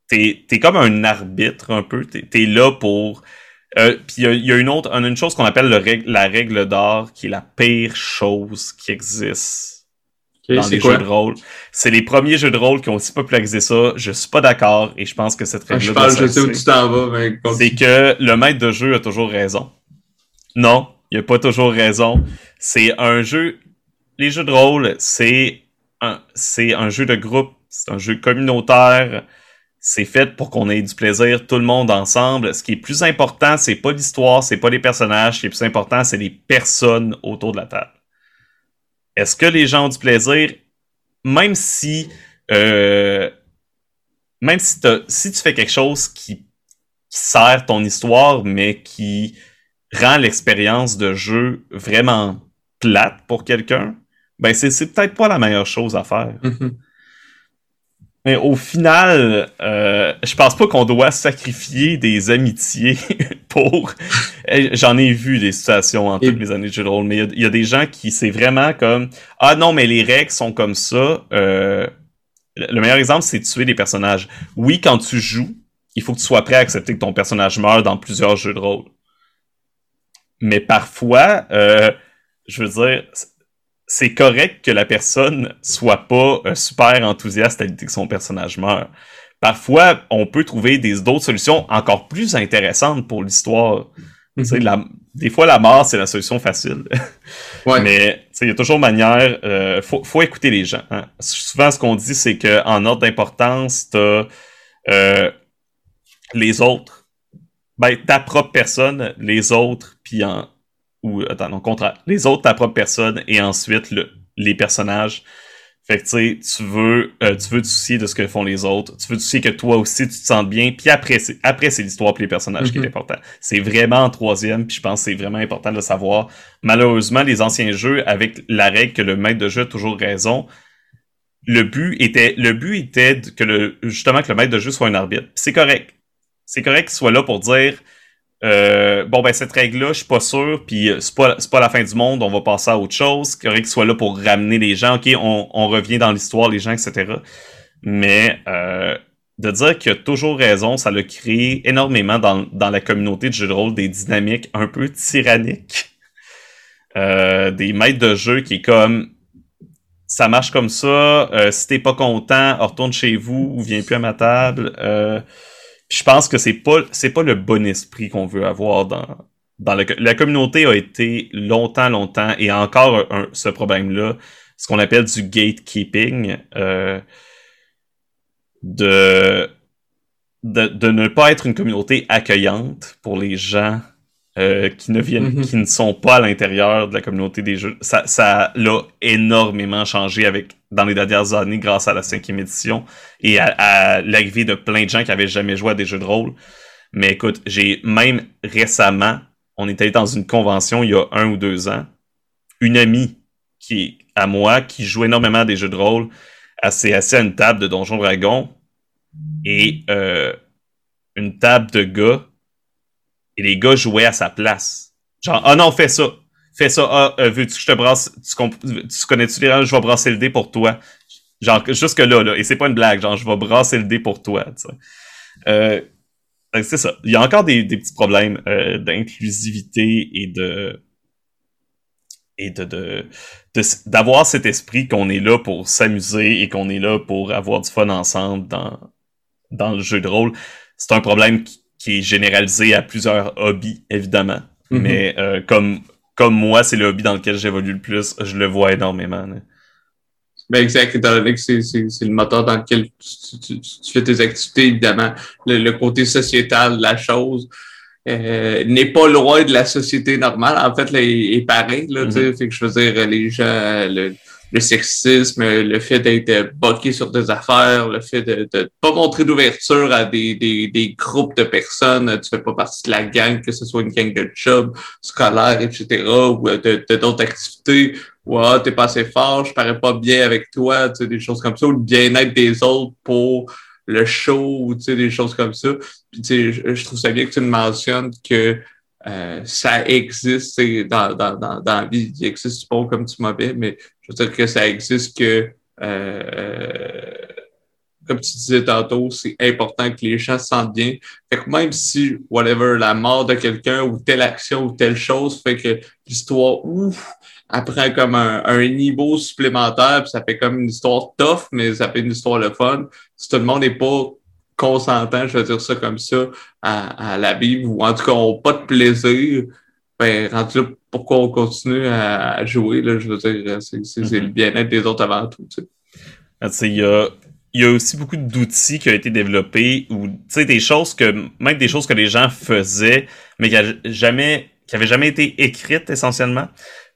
T'es comme un arbitre un peu. T'es es là pour euh, puis il y, a une autre, on a une chose qu'on appelle la règle d'or, qui est la pire chose qui existe dans les jeux de rôle. C'est les premiers jeux de rôle qui ont aussi popularisé ça. Je suis pas d'accord et je pense que cette règle. je parle, je sais où tu t'en vas, mais c'est que le maître de jeu a toujours raison. Non, il a pas toujours raison. C'est un jeu. Les jeux de rôle, c'est un, c'est un jeu de groupe, c'est un jeu communautaire c'est fait pour qu'on ait du plaisir tout le monde ensemble. Ce qui est plus important, c'est pas l'histoire, c'est pas les personnages, ce qui est plus important, c'est les personnes autour de la table. Est-ce que les gens ont du plaisir? Même si euh, même si, tu fais quelque chose qui, sert ton histoire, mais qui rend l'expérience de jeu vraiment plate pour quelqu'un, ben c'est peut-être pas la meilleure chose à faire. Mm-hmm. Mais au final, euh, je pense pas qu'on doit sacrifier des amitiés pour. J'en ai vu des situations en toutes mes années de jeu de rôle, mais il y, a des gens qui c'est vraiment comme ah non mais les règles sont comme ça. Euh, le meilleur exemple c'est de tuer des personnages. Oui, quand tu joues, il faut que tu sois prêt à accepter que ton personnage meurt dans plusieurs jeux de rôle. Mais parfois, euh, je veux dire, c'est correct que la personne soit pas euh, super enthousiaste à l'idée que son personnage meurt. Parfois, on peut trouver des d'autres solutions encore plus intéressantes pour l'histoire. Mhm. des fois, la mort, c'est la solution facile. ouais. Mais il y a toujours manière. Euh, faut, faut écouter les gens. Hein. Souvent, ce qu'on dit, c'est qu'en ordre d'importance, t'as euh, les autres. Ben, ta propre personne, les autres, puis en, ou attends, non, contraire. Les autres, ta propre personne, et ensuite le, les personnages. Fait que tu sais, tu veux, euh, tu veux te soucier de ce que font les autres. Tu veux te soucier que toi aussi tu te sens bien. Puis après, c'est, après c'est l'histoire puis les personnages qui est mhm. important. C'est vraiment en troisième. Puis je pense que c'est vraiment important de le savoir. Malheureusement, les anciens jeux avec la règle que le maître de jeu a toujours raison, le but était le but était que le justement que le maître de jeu soit un arbitre. C'est correct. C'est correct qu'il soit là pour dire euh, bon ben cette règle là, je suis pas sûr, puis euh, c'est pas c'est pas la fin du monde, on va passer à autre chose. Qu'il soit là pour ramener les gens. Ok, on, on revient dans l'histoire, les gens, etc. Mais euh, de dire qu'il a toujours raison, ça l'a créé énormément dans, dans la communauté de jeux de rôle des dynamiques un peu tyranniques. Euh, des maîtres de jeu qui est comme ça marche comme ça. Euh, si t'es pas content, retourne chez vous ou viens plus à ma table. Je pense que c'est pas c'est pas le bon esprit qu'on veut avoir dans dans le, la communauté a été longtemps longtemps et encore un, ce problème là, ce qu'on appelle du gatekeeping euh, de, de de ne pas être une communauté accueillante pour les gens euh, qui ne viennent, Mhm. qui ne sont pas à l'intérieur de la communauté des jeux. Ça, ça l'a énormément changé avec dans les dernières années grâce à la cinquième édition et à, à l'arrivée de plein de gens qui avaient jamais joué à des jeux de rôle. Mais écoute, j'ai même récemment, on est allé dans une convention il y a un ou deux ans, une amie qui à moi qui joue énormément à des jeux de rôle, elle s'est assise à une table de Donjon Dragon et euh, une table de gars et les gars jouaient à sa place. Genre, ah non, fais ça. Fais ça. Ah, euh, veux-tu que je te brasse? Tu, connais-tu les règles? Je vais brasser le dé pour toi. Genre, jusque là. Et c'est pas une blague. Genre, je vais brasser le dé pour toi, tu sais. Euh, c'est ça. Il y a encore des, des petits problèmes euh, d'inclusivité et de et de d'avoir cet esprit qu'on est là pour s'amuser et qu'on est là pour avoir du fun ensemble dans dans le jeu de rôle. C'est un problème qui, qui est généralisé à plusieurs hobbies, évidemment. Mhm. Mais euh, comme comme moi, c'est le hobby dans lequel j'évolue le plus, je le vois énormément. là. Ben exact, étant donné que c'est, c'est, c'est le moteur dans lequel tu, tu- tu- tu fais tes activités, évidemment. Le, le côté sociétal de la chose euh, n'est pas loin de la société normale. En fait, là, est, est pareil. Là, sais. Fait que je veux dire, les gens, le, le sexisme, le fait d'être bloqué sur des affaires, le fait de ne pas montrer d'ouverture à des, des, des groupes de personnes, tu fais pas partie de la gang, que ce soit une gang de jobs scolaires, etc., ou euh, de, de d'autres activités, ou ah, t'es pas assez fort, je parais pas bien avec toi, tu sais, des choses comme ça, ou le bien-être des autres pour le show, ou tu sais, des choses comme ça. Puis tu sais, je, je trouve ça bien que tu me mentionnes que euh, ça existe dans, dans, dans, dans la vie, il existe du bon comme du mauvais, mais je veux dire que ça existe que euh, comme tu disais tantôt, c'est important que les gens se sentent bien. Fait que même si, whatever, la mort de quelqu'un ou telle action ou telle chose fait que l'histoire, ouf, apprend comme un, un niveau supplémentaire, puis ça fait comme une histoire tough, mais ça fait une histoire le fun. Si tout le monde n'est pas consentant, je vais dire ça comme ça, à, à la Bible, ou en tout cas, ont pas de plaisir, ben, rendu là, pourquoi on continue à, à jouer, là, je veux dire, c'est, c'est, c'est le bien-être des autres avant tout, tu sais. Ah, il y a, il y a aussi beaucoup d'outils qui ont été développés ou tu sais des choses que même des choses que les gens faisaient mais qui a jamais qui avaient jamais été écrites essentiellement.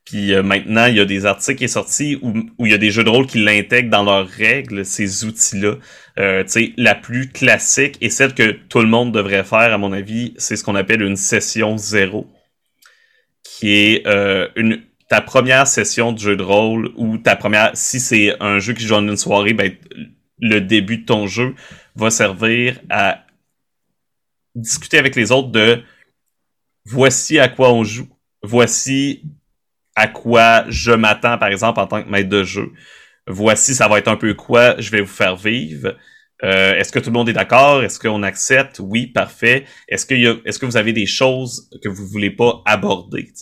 Puis euh, maintenant, il y a des articles qui sont sortis où, où il y a des jeux de rôle qui l'intègrent dans leurs règles, ces outils-là. Euh, tu sais, la plus classique et celle que tout le monde devrait faire, à mon avis, c'est ce qu'on appelle une session zéro, qui est euh, une ta première session de jeu de rôle ou ta première, si c'est un jeu qui joue en une soirée, ben, le début de ton jeu va servir à discuter avec les autres de voici à quoi on joue, voici à quoi je m'attends, par exemple, en tant que maître de jeu. Voici, ça va être un peu quoi je vais vous faire vivre. Euh, est-ce que tout le monde est d'accord? Est-ce qu'on accepte? Oui, parfait. Est-ce que, y a, est-ce que vous avez des choses que vous voulez pas aborder?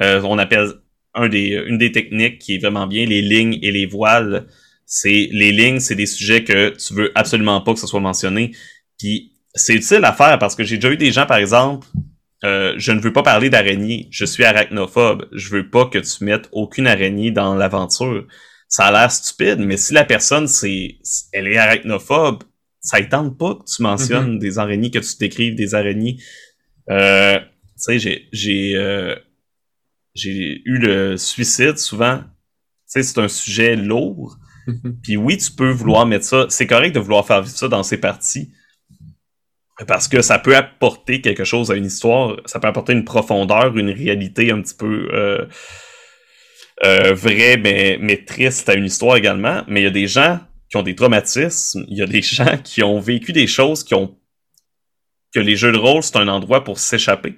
Euh, on appelle un des, une des techniques qui est vraiment bien, les lignes et les voiles. C'est les lignes, c'est des sujets que tu veux absolument pas que ce soit mentionné. Puis c'est utile à faire parce que j'ai déjà eu des gens, par exemple, euh, je ne veux pas parler d'araignée, je suis arachnophobe, je veux pas que tu mettes aucune araignée dans l'aventure. Ça a l'air stupide, mais si la personne c'est elle est arachnophobe, ça ne tente pas que tu mentionnes mm-hmm. des araignées, que tu décrives des araignées. Euh, tu sais, j'ai j'ai euh, j'ai eu le suicide souvent. Tu sais, c'est un sujet lourd. Puis oui, tu peux vouloir mettre ça. C'est correct de vouloir faire vivre ça dans ses parties. Parce que ça peut apporter quelque chose à une histoire. Ça peut apporter une profondeur, une réalité un petit peu euh, euh, vraie, mais, mais triste à une histoire également. Mais il y a des gens qui ont des traumatismes, il y a des gens qui ont vécu des choses qui ont que les jeux de rôle, c'est un endroit pour s'échapper.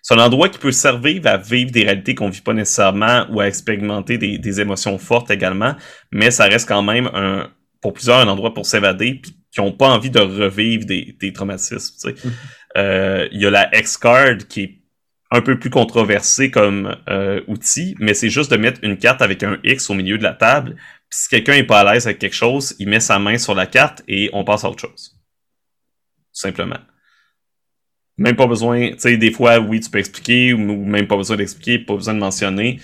C'est un endroit qui peut servir à vivre des réalités qu'on vit pas nécessairement ou à expérimenter des, des, émotions fortes également, mais ça reste quand même un, pour plusieurs un endroit pour s'évader puis qui ont pas envie de revivre des, des traumatismes. Tu sais. Mm-hmm. euh, il y a la X-Card qui est un peu plus controversé comme euh, outil, mais c'est juste de mettre une carte avec un X au milieu de la table. Si quelqu'un est pas à l'aise avec quelque chose, il met sa main sur la carte et on passe à autre chose. Tout simplement. Même pas besoin, tu sais, des fois, oui, tu peux expliquer, ou même pas besoin d'expliquer, pas besoin de mentionner.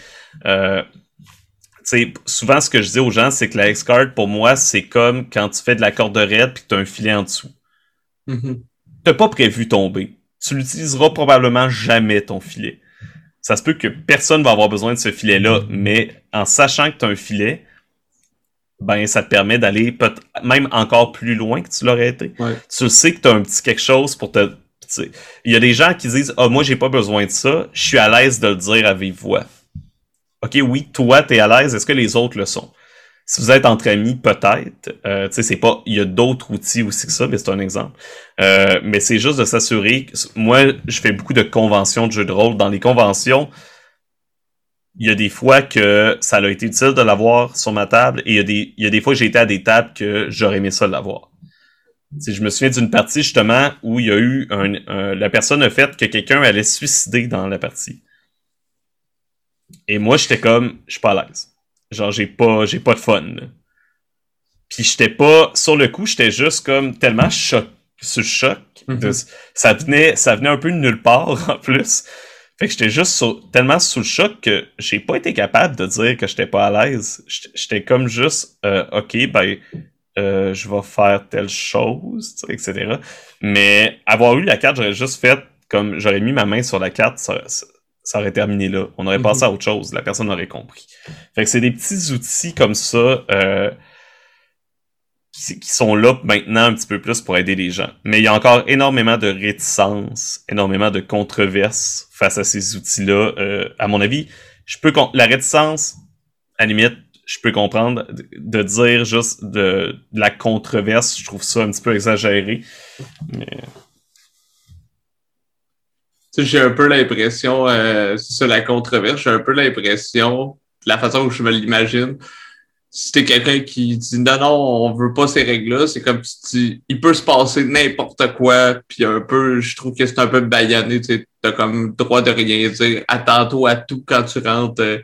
Euh, souvent, ce que je dis aux gens, c'est que la X-Card, pour moi, c'est comme quand tu fais de la corde raide puis que tu as un filet en dessous. Mm T'as pas prévu tomber tu l'utiliseras probablement jamais ton filet. Ça se peut que personne va avoir besoin de ce filet-là, mais en sachant que tu as un filet, ben ça te permet d'aller même encore plus loin que tu l'aurais été. Tu sais que tu as un petit quelque chose pour te. Il y a des gens qui disent Ah, moi j'ai pas besoin de ça, je suis à l'aise de le dire à vive voix. Ok, oui, toi, tu es à l'aise, est-ce que les autres le sont? Si vous êtes entre amis, peut-être. Euh, tu sais, c'est pas. Il y a d'autres outils aussi que ça, mais c'est un exemple. Euh, mais c'est juste de s'assurer. Moi, je fais beaucoup de conventions de jeux de rôle. Dans les conventions, il y a des fois que ça a été utile de l'avoir sur ma table, et il y a des, il y a des fois que j'ai été à des tables que j'aurais aimé ça l'avoir. Si je me souviens d'une partie justement où il y a eu un, la personne a fait que quelqu'un allait se suicider dans la partie. Et moi, j'étais comme, je suis pas à l'aise. Genre, j'ai pas, j'ai pas de fun. Puis j'étais pas, sur le coup, j'étais juste comme tellement choc, sur choc. Mhm. ça venait, ça venait un peu de nulle part, en plus. Fait que j'étais juste tellement sous le choc que j'ai pas été capable de dire que j'étais pas à l'aise. J'étais comme juste, euh, ok, ben, euh, je vais faire telle chose, etc. Mais avoir eu la carte, j'aurais juste fait comme, j'aurais mis ma main sur la carte, ça, ça aurait terminé là. On aurait passé à mhm. autre chose. La personne aurait compris. Fait que c'est des petits outils comme ça euh, qui, sont là maintenant un petit peu plus pour aider les gens. Mais il y a encore énormément de réticence, énormément de controverses face à ces outils-là. Euh, à mon avis, je peux la réticence, à la limite, je peux comprendre de, dire juste de, de, la controverse. Je trouve ça un petit peu exagéré. Mais j'ai un peu l'impression, euh, c'est ça la controverse, j'ai un peu l'impression, la façon où je me l'imagine, si t'es quelqu'un qui dit non, non, on veut pas ces règles-là, c'est comme si il peut se passer n'importe quoi, puis un peu, je trouve que c'est un peu baïonné, tu t'as comme droit de rien dire, attends-toi à tout quand tu rentres euh,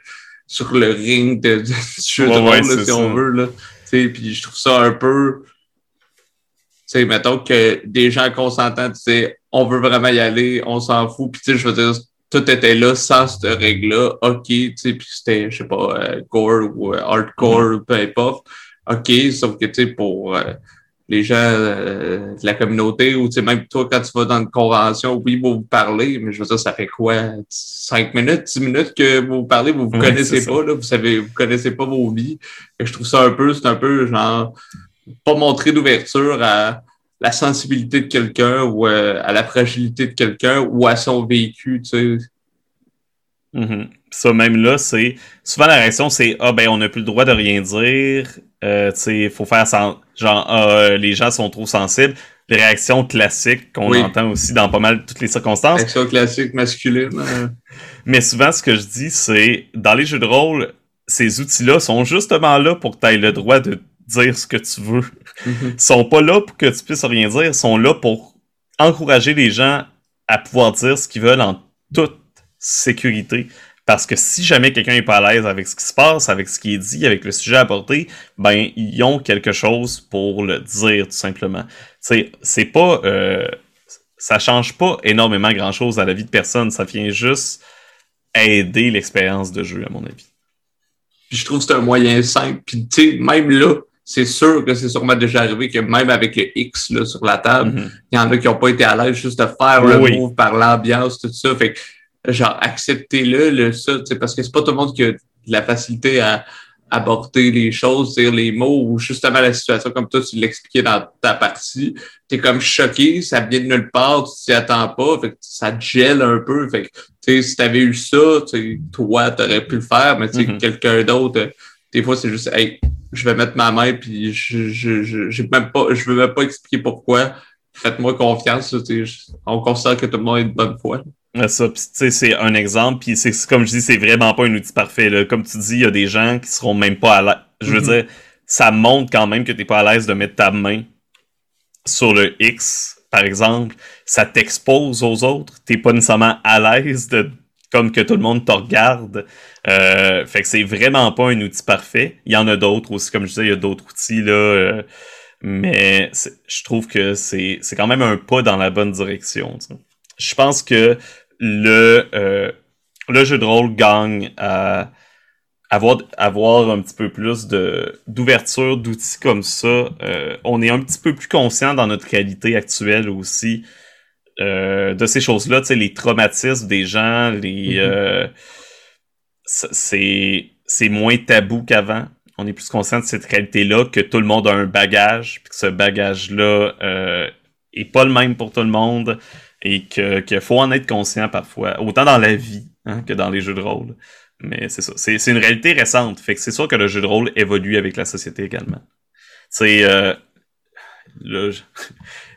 sur le ring de, du jeu de rôle, si on veut, là. Puis je trouve ça un peu, tu sais, mettons que des gens consentants, tu sais, on veut vraiment y aller, on s'en fout. Puis, tu sais, je veux dire, tout était là sans cette règle-là. OK, tu sais, puis c'était, je sais pas, euh, gore ou euh, hardcore, peu importe. OK, sauf que, tu sais, pour euh, les gens de la communauté ou, tu sais, même toi, quand tu vas dans une convention, oui, vous vous parlez, mais je veux dire, ça fait quoi? Cinq minutes, dix minutes que vous vous parlez, vous vous connaissez pas, là, vous savez, vous connaissez pas vos vies. Et je trouve ça un peu, c'est un peu, genre, pas montrer d'ouverture à la sensibilité de quelqu'un ou euh, à la fragilité de quelqu'un ou à son vécu, tu sais. Mm-hmm. Ça, même là, c'est. Souvent, la réaction, c'est Ah, ben, on n'a plus le droit de rien dire. Euh, tu sais, il faut faire. Sans... Genre, ah, les gens sont trop sensibles. Les réactions classiques qu'on entend aussi dans pas mal toutes les circonstances. Réaction classique masculine. Hein. Mais souvent, ce que je dis, c'est dans les jeux de rôle, ces outils-là sont justement là pour que tu aies le droit de dire ce que tu veux. Mhm. Sont pas là pour que tu puisses rien dire, ils sont là pour encourager les gens à pouvoir dire ce qu'ils veulent en toute sécurité. Parce que si jamais quelqu'un est pas à l'aise avec ce qui se passe, avec ce qui est dit, avec le sujet apporté, ben ils ont quelque chose pour le dire tout simplement. C'est c'est pas euh, ça change pas énormément grand chose à la vie de personne, ça vient juste aider l'expérience de jeu à mon avis. je trouve que c'est un moyen simple. Puis tu sais même là, c'est sûr que c'est sûrement déjà arrivé que même avec le X là, sur la table, mhm. il y en a qui n'ont pas été à l'aise juste de faire le move par l'ambiance, tout ça. Fait que, genre, acceptez-le, le, ça, parce que c'est pas tout le monde qui a de la facilité à aborder les choses, dire les mots, ou justement la situation comme toi, tu l'expliquais dans ta partie. T'es comme choqué, ça vient de nulle part, tu t'y attends pas, fait que ça te gèle un peu. Fait que, tu sais, si t'avais eu ça, toi, t'aurais pu le faire, mais tu sais, mhm. quelqu'un d'autre, des fois, c'est juste, hey, je vais mettre ma main, puis je, je, je, même pas, je veux même pas expliquer pourquoi. Faites-moi confiance. On considère que tout le monde est de bonne foi. Ça, c'est un exemple, puis c'est comme je dis, c'est vraiment pas un outil parfait. Là. Comme tu dis, il y a des gens qui seront même pas à l'aise. Je veux mm-hmm. dire, ça montre quand même que t'es pas à l'aise de mettre ta main sur le X, par exemple. Ça t'expose aux autres. T'es pas nécessairement à l'aise de comme que tout le monde te regarde. Euh, fait que c'est vraiment pas un outil parfait. Il y en a d'autres aussi, comme je disais, il y a d'autres outils là. Euh, mais je trouve que c'est quand même un pas dans la bonne direction. Je pense que le, euh, le jeu de rôle gagne à avoir, avoir un petit peu plus de d'ouverture d'outils comme ça. on est un petit peu plus conscient dans notre réalité actuelle aussi euh, de ces choses-là, tu sais, les traumatismes des gens, les mm-hmm. euh, c'est c'est moins tabou qu'avant. On est plus conscient de cette réalité-là, que tout le monde a un bagage, puis que ce bagage-là euh, est pas le même pour tout le monde, et que qu'il faut en être conscient parfois, autant dans la vie hein, que dans les jeux de rôle. Mais c'est ça, c'est une réalité récente. Fait que c'est sûr que le jeu de rôle évolue avec la société également. C'est euh,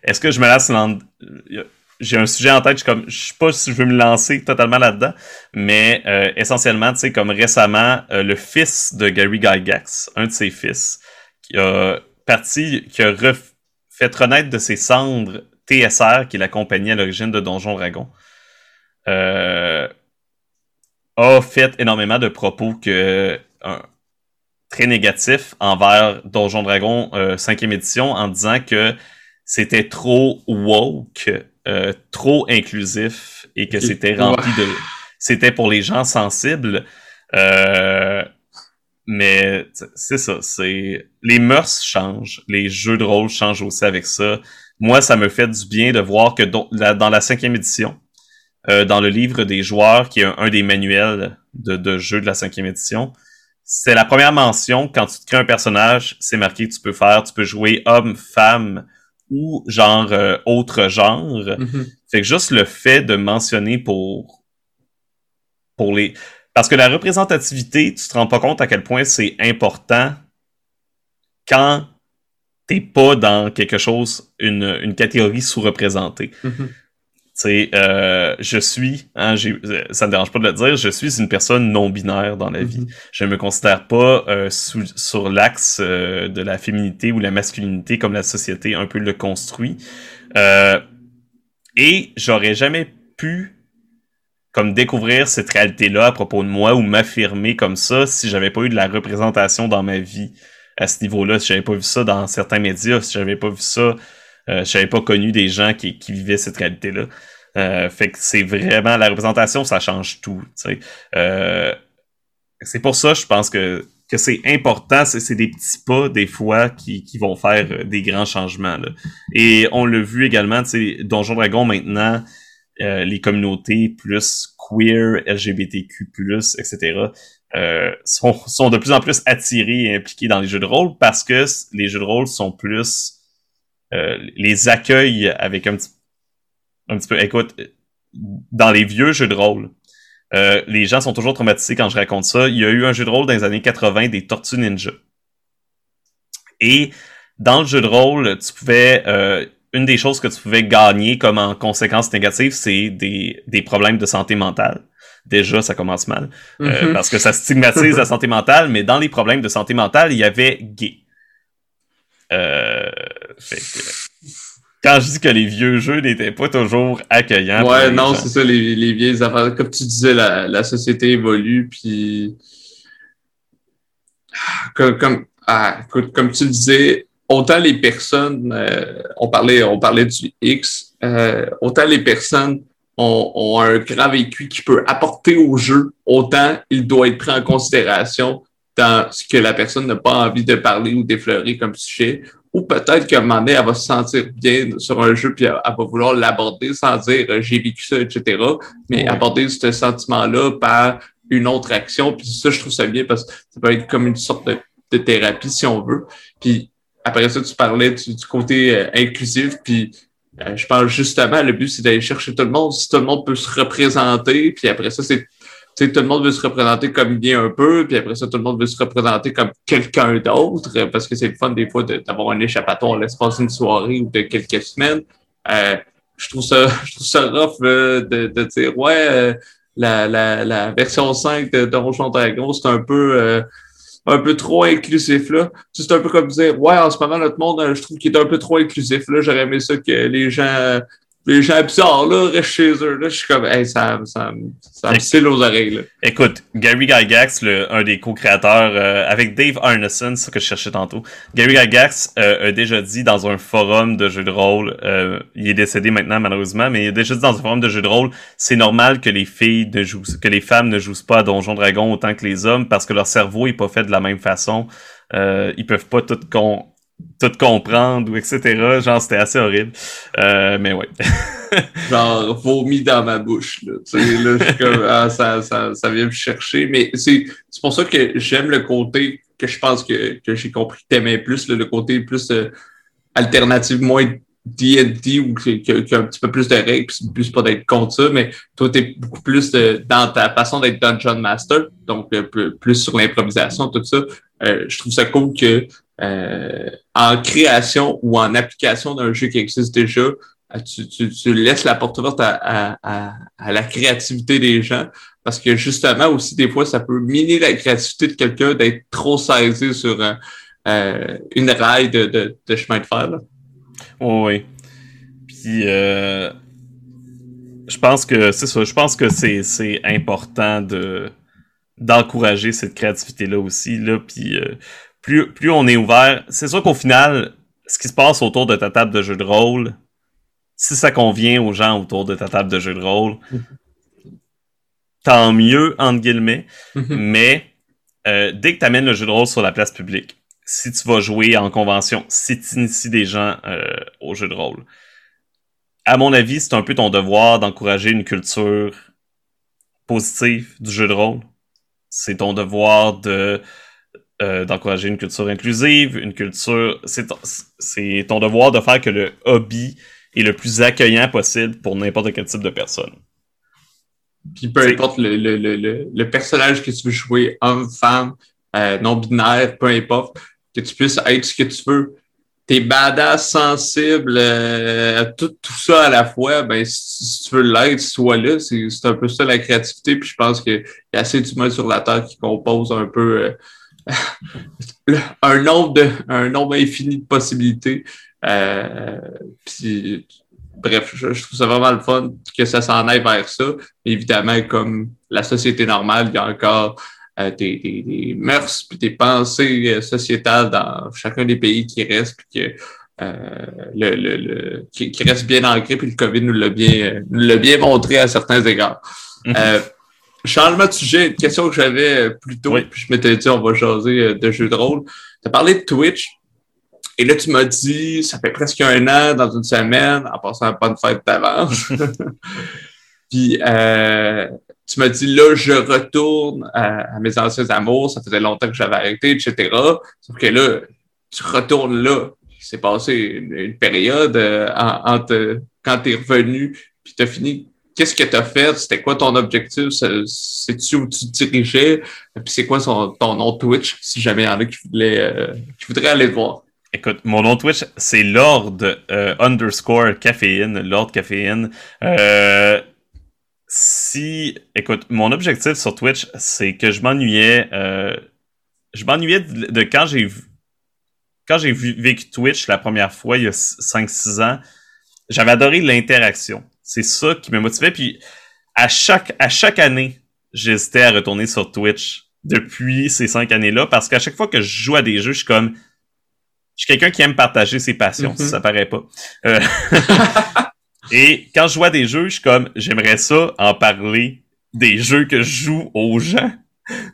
est-ce que je me laisse dans j'ai un sujet en tête, je comme je sais pas si je veux me lancer totalement là-dedans, mais euh, essentiellement, tu sais, comme récemment, euh, le fils de Gary Gygax, un de ses fils, qui a parti, qui a fait renaître de ses cendres TSR, qui l'accompagnait à l'origine de Donjon Dragon, euh, a fait énormément de propos que très négatifs envers Donjon Dragon 5e édition en disant que c'était trop woke euh, trop inclusif et que c'était rempli de... C'était pour les gens sensibles. Euh, mais c'est ça, c'est... Les mœurs changent, les jeux de rôle changent aussi avec ça. Moi, ça me fait du bien de voir que dans la cinquième édition, euh, dans le livre des joueurs, qui est un, des manuels de, de jeux de la cinquième édition, c'est la première mention, quand tu te crées un personnage, c'est marqué que tu peux faire, tu peux jouer homme, femme, ou genre euh, autre genre. Mm-hmm. Fait que juste le fait de mentionner pour pour les parce que la représentativité, tu te rends pas compte à quel point c'est important quand t'es pas dans quelque chose, une, une catégorie sous-représentée. Mm-hmm. Euh, je suis, hein, euh, ça me dérange pas de le dire, je suis une personne non binaire dans la vie. Mm-hmm. Je me considère pas euh, sur l'axe euh, de la féminité ou la masculinité comme la société un peu le construit. et j'aurais jamais pu comme découvrir cette réalité-là à propos de moi ou m'affirmer comme ça si j'avais pas eu de la représentation dans ma vie à ce niveau-là, si j'avais pas vu ça dans certains médias, si j'avais pas vu ça euh, je n'avais pas connu des gens qui, qui vivaient cette réalité-là. Euh, fait que c'est vraiment la représentation, ça change tout. Euh, c'est pour ça, je pense que, que c'est important. C'est des petits pas des fois qui, qui vont faire euh, des grands changements. Là. Et on l'a vu également, Donjon Dragon maintenant, euh, les communautés plus queer, LGBTQ+, etc. Euh, sont, sont de plus en plus attirés et impliqués dans les jeux de rôle parce que les jeux de rôle sont plus euh, les accueille avec un petit, un petit peu. Écoute, dans les vieux jeux de rôle, euh, les gens sont toujours traumatisés quand je raconte ça. Il y a eu un jeu de rôle dans les années 80 des Tortues Ninja. Et dans le jeu de rôle, tu pouvais euh, une des choses que tu pouvais gagner comme en conséquence négative, c'est des, des problèmes de santé mentale. Déjà, ça commence mal. Mm-hmm. parce que ça stigmatise la santé mentale, mais dans les problèmes de santé mentale, il y avait gay. Euh, quand je dis que les vieux jeux n'étaient pas toujours accueillants. Ouais, non, c'est ça, les, les vieilles affaires. Comme tu disais, la, la société évolue, puis. Comme, comme, ah, comme tu le disais, autant les personnes, euh, on, parlait, on parlait du X, euh, autant les personnes ont, ont, un grand vécu qui peut apporter au jeu, autant il doit être pris en considération dans ce que la personne n'a pas envie de parler ou d'effleurer comme sujet, ou peut-être qu'à un moment donné, elle va se sentir bien sur un jeu, puis elle, va vouloir l'aborder sans dire euh, j'ai vécu ça, etc. Mais aborder ce sentiment-là par une autre action. Puis ça, je trouve ça bien parce que ça peut être comme une sorte de, thérapie, si on veut. Puis après ça, tu parlais du, côté euh, inclusif, puis euh, je pense justement, le but, c'est d'aller chercher tout le monde. Si tout le monde peut se représenter, puis après ça, c'est tu sais, tout le monde veut se représenter comme il un peu, puis après ça, tout le monde veut se représenter comme quelqu'un d'autre, parce que c'est le fun des fois d'avoir un échappatoire l'espace d'une soirée ou de quelques semaines. Euh, je trouve ça, je trouve ça rough de, de dire ouais, euh, la, la, la version 5 de Donjon Dragon, c'est un peu euh, un peu trop inclusif là. C'est un peu comme dire ouais, en ce moment notre monde, je trouve qu'il est un peu trop inclusif là. J'aurais aimé ça que les gens les gens bizarres, là, restent chez eux. Là, je suis comme, hey, ça, ça, ça me scille aux oreilles. Là. Écoute, Gary Gygax, le, un des co-créateurs, euh, avec Dave Arneson, c'est ce que je cherchais tantôt. Gary Gygax euh, a déjà dit dans un forum de jeux de rôle, euh, il est décédé maintenant malheureusement, mais il a déjà dit dans un forum de jeux de rôle, c'est normal que les filles ne jouent, que les femmes ne jouent pas à Donjon Dragon autant que les hommes parce que leur cerveau est pas fait de la même façon. Euh, ils peuvent pas tout con tout comprendre ou etc. Genre, c'était assez horrible. Euh, mais ouais. Genre, vomi dans ma bouche. Là, tu sais, là je suis comme, ah, ça, ça, ça vient me chercher. Mais c'est pour ça que j'aime le côté que je pense que, que j'ai compris que t'aimais plus, le côté plus euh, alternative, moins D&D ou qui, a un petit peu plus de règles, plus pas d'être contre ça, mais toi, t'es beaucoup plus dans ta façon d'être Dungeon Master, donc euh, plus sur l'improvisation, tout ça. Euh, je trouve ça cool que euh, en création ou en application d'un jeu qui existe déjà, euh, tu, laisses la porte ouverte à, la créativité des gens. Parce que justement, aussi, des fois, ça peut miner la créativité de quelqu'un d'être trop saisi sur euh, une raille de, chemin de fer. Là. oui. Puis euh, je pense que c'est ça. Je pense que c'est, important de d'encourager cette créativité-là aussi. Là, puis euh, plus, plus on est ouvert, c'est sûr qu'au final, ce qui se passe autour de ta table de jeu de rôle, si ça convient aux gens autour de ta table de jeu de rôle, tant mieux, entre guillemets. Mm-hmm. Mais euh, dès que tu amènes le jeu de rôle sur la place publique, si tu vas jouer en convention, si tu inities des gens euh, au jeu de rôle, à mon avis, c'est un peu ton devoir d'encourager une culture positive du jeu de rôle. C'est ton devoir de euh, d'encourager une culture inclusive, une culture. C'est ton, devoir de faire que le hobby est le plus accueillant possible pour n'importe quel type de personne. Puis peu importe le, le, le, le, personnage que tu veux jouer, homme, femme, euh, non-binaire, peu importe, que tu puisses être ce que tu veux. T'es badass, sensible, euh, tout, tout ça à la fois, ben si, tu veux l'être, sois là. C'est un peu ça la créativité. Puis je pense qu'il y a assez d'humains sur la Terre qui composent un peu un nombre de un nombre infini de possibilités. Euh, bref, je, trouve ça vraiment le fun que ça s'en aille vers ça. Évidemment, comme la société normale, il y a encore euh, des, des, des, mœurs puis des pensées euh, sociétales dans chacun des pays qui restent puis que euh, le, le, le qui, qui, reste bien ancré puis le COVID nous l'a bien nous bien montré à certains égards. Mm-hmm. Changement de sujet, une question que j'avais euh, plus tôt, puis je m'étais dit on va jaser euh, de jeux de rôle. Tu as parlé de Twitch, et là tu m'as dit ça fait presque un an dans une semaine, en passant à de fête d'avance. puis euh, tu m'as dit là je retourne à, mes anciens amours, ça faisait longtemps que j'avais arrêté, etc. Sauf que là, tu retournes là. Il s'est passé une, période euh, entre quand tu es revenu, puis tu as fini qu'est-ce que tu as fait? C'était quoi ton objectif? C'est-tu où tu te dirigeais? Puis c'est quoi ton nom Twitch, si jamais il y en a qui, voulaient, euh, voudraient aller te voir? Écoute, mon nom Twitch, c'est Lord euh, underscore caféine, Lord caféine. Euh, si, écoute, mon objectif sur Twitch, c'est que je m'ennuyais, je m'ennuyais de, quand j'ai quand j'ai vécu Twitch la première fois il y a 5-6 ans, j'avais adoré l'interaction c'est ça qui me motivait. Puis à chaque, à chaque année, j'hésitais à retourner sur Twitch depuis ces cinq années-là parce qu'à chaque fois que je joue à des jeux, je suis comme. Je suis quelqu'un qui aime partager ses passions, si mm-hmm. ça paraît pas. Euh, et quand je joue à des jeux, je suis comme j'aimerais ça en parler des jeux que je joue aux gens.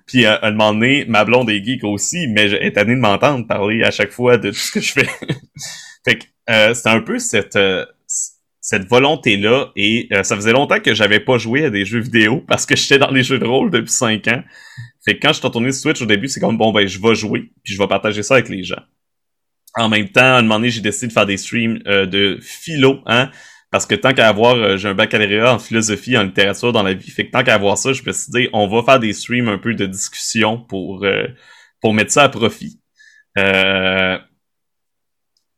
Puis à, un moment donné, ma blonde est geek aussi, mais elle est année de m'entendre parler à chaque fois de tout ce que je fais. fait que euh, c'est un peu cette, euh, cette volonté-là et euh, ça faisait longtemps que j'avais pas joué à des jeux vidéo parce que j'étais dans les jeux de rôle depuis 5 ans. Fait que quand je suis retourné sur Switch au début, c'est comme bon ben je vais jouer puis je vais partager ça avec les gens. En même temps, à un moment donné, j'ai décidé de faire des streams euh, de philo, hein. Parce que tant qu'à avoir, euh, j'ai un baccalauréat en philosophie, en littérature dans la vie, fait que tant qu'à avoir ça, je me suis dit, on va faire des streams un peu de discussion pour, pour mettre ça à profit. Euh,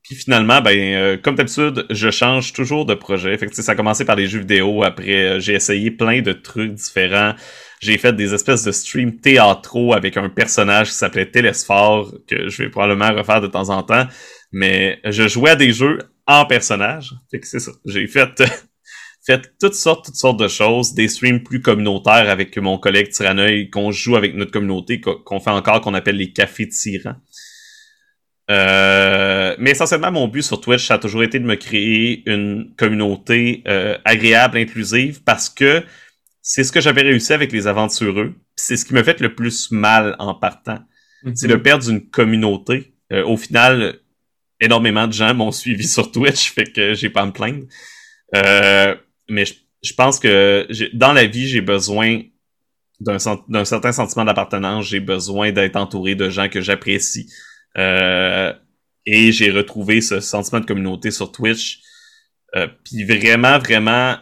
puis finalement, ben, euh, comme d'habitude, je change toujours de projet. Fait que, ça a commencé par les jeux vidéo. Après, j'ai essayé plein de trucs différents. J'ai fait des espèces de streams théâtraux avec un personnage qui s'appelait Télésphore, que je vais probablement refaire de temps en temps. Mais je jouais à des jeux en personnage. Fait que c'est ça. J'ai fait, fait toutes sortes, toutes sortes de choses. Des streams plus communautaires avec mon collègue Tyranneuil, qu'on joue avec notre communauté, qu'on fait encore, qu'on appelle les cafés tyrans. Euh, mais essentiellement, mon but sur Twitch, ça a toujours été de me créer une communauté euh, agréable, inclusive, parce que c'est ce que j'avais réussi avec les aventureux. C'est ce qui m'a fait le plus mal en partant. C'est de mhm. perdre une communauté. Euh, au final, énormément de gens m'ont suivi sur Twitch, fait que j'ai pas à me plaindre. Euh, mais je, pense que dans la vie, j'ai besoin d'un certain sentiment d'appartenance. J'ai besoin d'être entouré de gens que j'apprécie. Euh, et j'ai retrouvé ce sentiment de communauté sur Twitch. Puis vraiment, vraiment,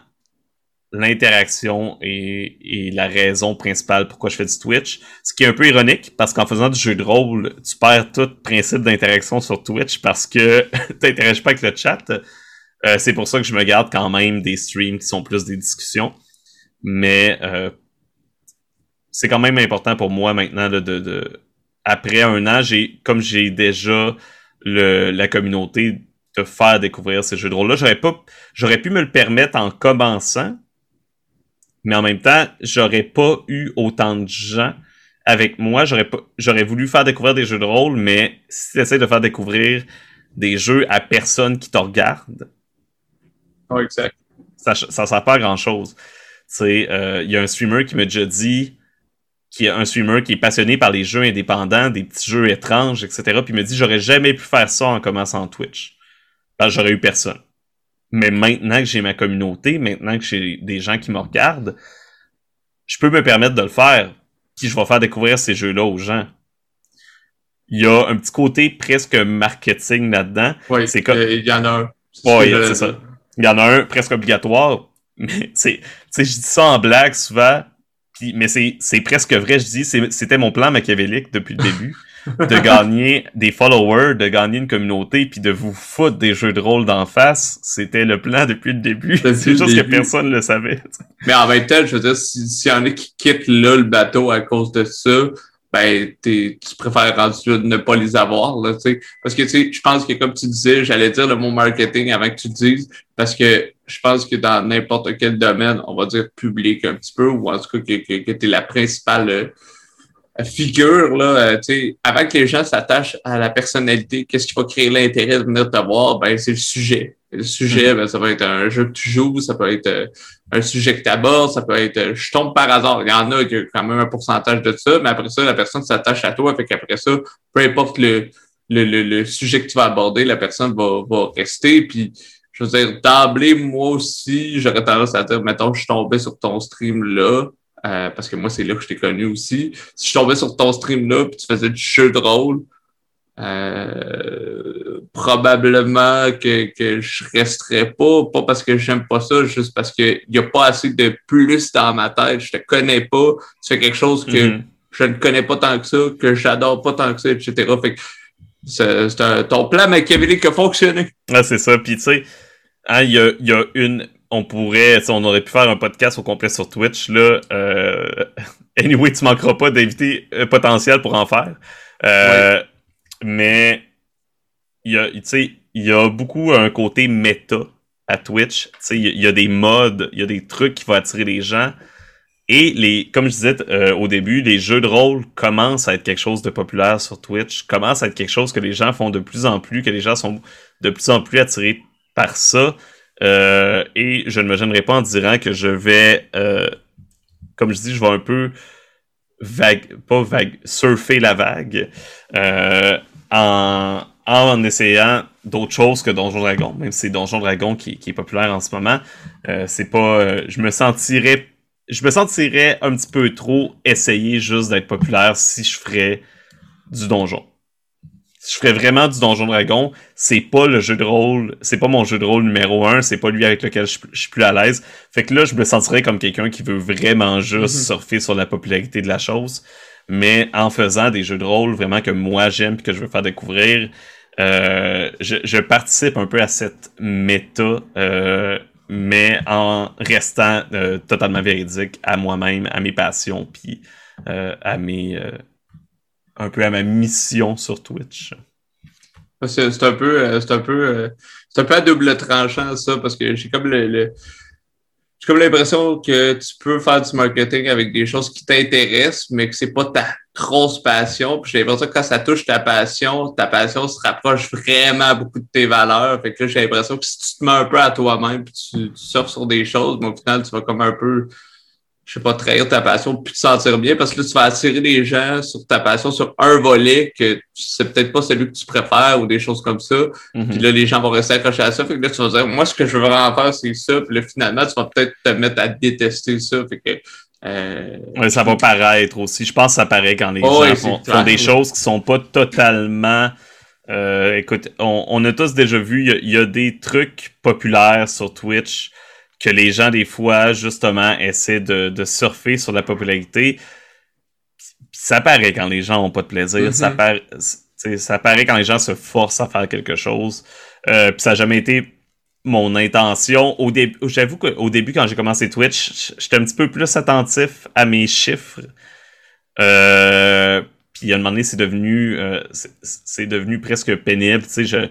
l'interaction est, la raison principale pourquoi je fais du Twitch. Ce qui est un peu ironique, parce qu'en faisant du jeu de rôle, tu perds tout principe d'interaction sur Twitch parce que tu n'interagis pas avec le chat. Euh, c'est pour ça que je me garde quand même des streams qui sont plus des discussions. Mais euh, c'est quand même important pour moi maintenant de, après un an, j'ai comme j'ai déjà le, la communauté de faire découvrir ces jeux de rôle là, j'aurais pas j'aurais pu me le permettre en commençant mais en même temps, j'aurais pas eu autant de gens avec moi. J'aurais pas, j'aurais voulu faire découvrir des jeux de rôle, mais si tu essaies de faire découvrir des jeux à personne qui te regarde, oh, exact. ça, ça sert pas à grand chose. Euh, il y a un streamer qui m'a déjà dit, qui est un streamer qui est passionné par les jeux indépendants, des petits jeux étranges, etc. Puis il me dit, j'aurais jamais pu faire ça en commençant Twitch. Parce j'aurais eu personne. Mais maintenant que j'ai ma communauté, maintenant que j'ai des gens qui me regardent, je peux me permettre de le faire. Puis je vais faire découvrir ces jeux-là aux gens. Il y a un petit côté presque marketing là-dedans. Oui, c'est comme... il y en a un. Oui, c'est ça. Il y en a un presque obligatoire. Mais c'est, je dis ça en blague souvent. Puis, mais c'est presque vrai. Je dis, c'était mon plan machiavélique depuis le début. de gagner des followers, de gagner une communauté, puis de vous foutre des jeux de rôle d'en face, c'était le plan depuis le début. C'est juste que personne ne le savait. Mais en même temps, je veux dire, s'il y en a qui quittent là le bateau à cause de ça, ben tu préfères rendu ne pas les avoir là, sais parce que tu sais, je pense que comme tu disais, j'allais dire le mot marketing avant que tu le dises, parce que je pense que dans n'importe quel domaine, on va dire public un petit peu, ou en tout cas que, que, que tu es la principale figure, là, euh, sais, avant que les gens s'attachent à la personnalité, qu'est-ce qui va créer l'intérêt de venir te voir? Ben, c'est le sujet. Le sujet, mm-hmm. ben, ça peut être un jeu que tu joues, ça peut être euh, un sujet que tu abordes, ça peut être euh, je tombe par hasard. Il y en a qui quand même un pourcentage de ça, mais après ça, la personne s'attache à toi, fait qu'après ça, peu importe le, le, le, sujet que tu vas aborder, la personne va, va rester. Puis je veux dire, d'emblée, moi aussi, j'aurais tendance à dire, mettons, je suis tombé sur ton stream là euh, parce que moi, c'est là que je t'ai connu aussi. Si je tombais sur ton stream là puis tu faisais du jeu de rôle, euh, probablement que, que je resterais pas, pas parce que j'aime pas ça, juste parce qu'il y a pas assez de plus dans ma tête. Je te connais pas. Tu fais quelque chose que mm-hmm. je ne connais pas tant que ça, que j'adore pas tant que ça, etc. Fait que c'est ton plan machiavélique a fonctionné. Ah, c'est ça. Puis tu sais, hein, il y, a, y a une on pourrait, on aurait pu faire un podcast au complet sur Twitch, là. Euh, anyway, tu manqueras pas d'invités euh, potentiels pour en faire. Euh, mais il y a, il y a beaucoup un côté méta à Twitch. Il y, a des modes, il y a des trucs qui vont attirer les gens. Et les, comme je disais au début, les jeux de rôle commencent à être quelque chose de populaire sur Twitch, commencent à être quelque chose que les gens font de plus en plus, que les gens sont de plus en plus attirés par ça. Euh, et je ne me gênerai pas en disant que je vais, euh, comme je dis, je vais un peu vague, pas vague, surfer la vague euh, en, en essayant d'autres choses que Donjon Dragon, même si c'est Donjon Dragon qui, qui, est populaire en ce moment. c'est pas, je me sentirais, je me sentirais un petit peu trop essayer juste d'être populaire si je ferais du donjon. je ferais vraiment du Donjon Dragon, c'est pas le jeu de rôle, c'est pas mon jeu de rôle numéro un, c'est pas lui avec lequel je, suis plus à l'aise. Fait que là, je me sentirais comme quelqu'un qui veut vraiment juste mm-hmm. surfer sur la popularité de la chose. Mais en faisant des jeux de rôle vraiment que moi j'aime et que je veux faire découvrir, euh, je, participe un peu à cette méta, euh, mais en restant euh, totalement véridique à moi-même, à mes passions, puis à mes un peu à ma mission sur Twitch. C'est un peu, c'est un un peu à double tranchant ça parce que j'ai comme le, j'ai comme l'impression que tu peux faire du marketing avec des choses qui t'intéressent, mais que c'est pas ta grosse passion. Puis j'ai l'impression que quand ça touche ta passion, ta passion se rapproche vraiment beaucoup de tes valeurs. Fait que là, j'ai l'impression que si tu te mets un peu à toi-même puis tu, tu surfes sur des choses, mais au final, tu vas comme un peu je sais pas, trahir ta passion puis te sentir bien parce que là, tu vas attirer les gens sur ta passion sur un volet que c'est peut-être pas celui que tu préfères ou des choses comme ça. Mhm. Puis là, les gens vont rester accrochés à ça. Fait que là, tu vas dire, moi, ce que je veux vraiment faire, c'est ça. Puis là, finalement, tu vas peut-être te mettre à détester ça. Fait que, euh... ouais, ça va paraître aussi. Je pense que ça paraît quand les gens font, des choses qui sont pas totalement. Euh, écoute, on, on, a tous déjà vu, il y, a des trucs populaires sur Twitch que les gens, des fois, justement, essaient de, de surfer sur la popularité. Ça paraît quand les gens ont pas de plaisir. ça, mm-hmm. paraît, ça paraît quand les gens se forcent à faire quelque chose. Euh, puis ça n'a jamais été mon intention. Au début, j'avoue qu'au début, quand j'ai commencé Twitch, j'étais un petit peu plus attentif à mes chiffres. Euh, puis à un moment donné, c'est devenu, euh, c'est devenu presque pénible. Tu sais, je,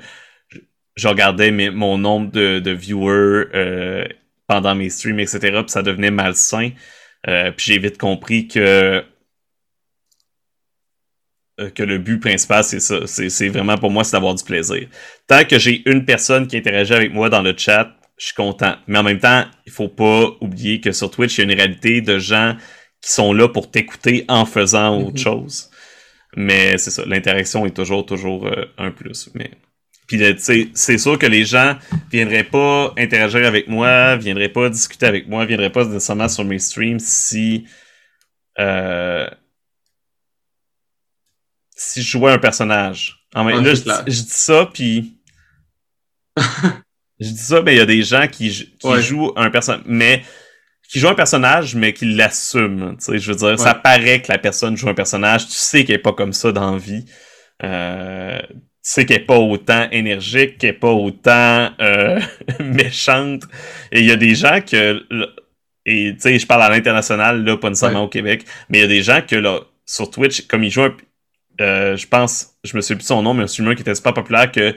je regardais mes, mon nombre de, de viewers euh, pendant mes streams, etc. Puis ça devenait malsain. Euh, puis j'ai vite compris que euh, que le but principal, c'est ça. C'est vraiment pour moi, c'est d'avoir du plaisir. Tant que j'ai une personne qui interagit avec moi dans le chat, je suis content. Mais en même temps, il faut pas oublier que sur Twitch, il y a une réalité de gens qui sont là pour t'écouter en faisant autre mm-hmm. chose. Mais c'est ça, l'interaction est toujours, toujours euh, un plus. Mais puis euh, c'est sûr que les gens viendraient pas interagir avec moi, viendraient pas discuter avec moi, viendraient pas nécessairement sur mes streams si euh, si je jouais un personnage. En même, là, je, dis ça puis je dis ça, mais il y a des gens qui, qui jouent un personnage, mais qui jouent un personnage, mais qui l'assument. Je veux dire, ça paraît que la personne joue un personnage, tu sais qu'elle est pas comme ça dans la vie. Euh, sais qu'elle n'est pas autant énergique, qu'elle n'est pas autant euh, méchante. Et il y a des gens que. Et tu sais, je parle à l'international, là, pas nécessairement au Québec, mais il y a des gens que là, sur Twitch, comme ils jouent euh, je pense, je me souviens plus de son nom, mais un streamer qui était super populaire, que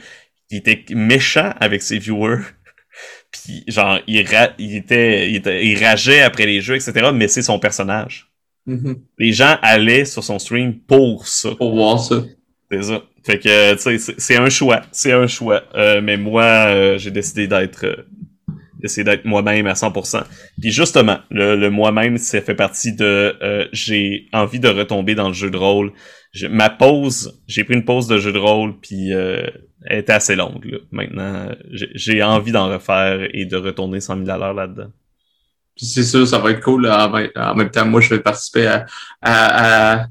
il était méchant avec ses viewers. Puis genre, il, il, était, il, rageait après les jeux, etc. Mais c'est son personnage. Mm-hmm. Les gens allaient sur son stream pour ça. Pour voir ça. C'est ça. Fait que, tu sais, c'est un choix. C'est un choix. Euh, mais moi, euh, j'ai décidé d'être euh, d'essayer d'être moi-même à 100%. Puis justement, le, moi-même, ça fait partie de... j'ai envie de retomber dans le jeu de rôle. ma pause, j'ai pris une pause de jeu de rôle, puis elle était assez longue. Là. Maintenant, j'ai envie d'en refaire et de retourner 100 000 à l'heure là-dedans. C'est sûr, ça va être cool. En même temps, moi, je vais participer à, à à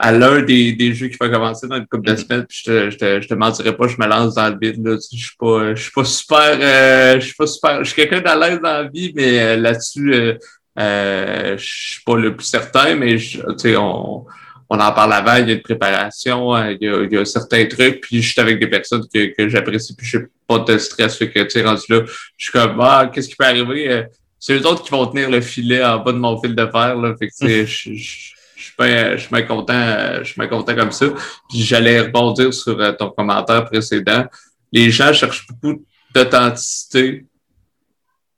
l'un des, des jeux qui va commencer dans une couple de mm-hmm. semaines, puis je te, je te, je te mentirais pas, je me lance dans le vide, là. Je suis pas, je suis pas super, euh, je suis pas super, je suis quelqu'un d'à l'aise dans la vie, mais euh, là-dessus, euh, euh, je suis pas le plus certain, mais tu sais, on, on en parle avant, il y a une préparation, il y a, il y a certains trucs, puis je suis avec des personnes que, que j'apprécie, puis je suis pas de stress, fait que, tu sais, rendu là, je suis comme, ah, qu'est-ce qui peut arriver? C'est eux autres qui vont tenir le filet en bas de mon fil de fer, là, fait que, tu sais, je je suis bien content, je suis content comme ça. Puis j'allais rebondir sur euh, ton commentaire précédent. Les gens cherchent beaucoup d'authenticité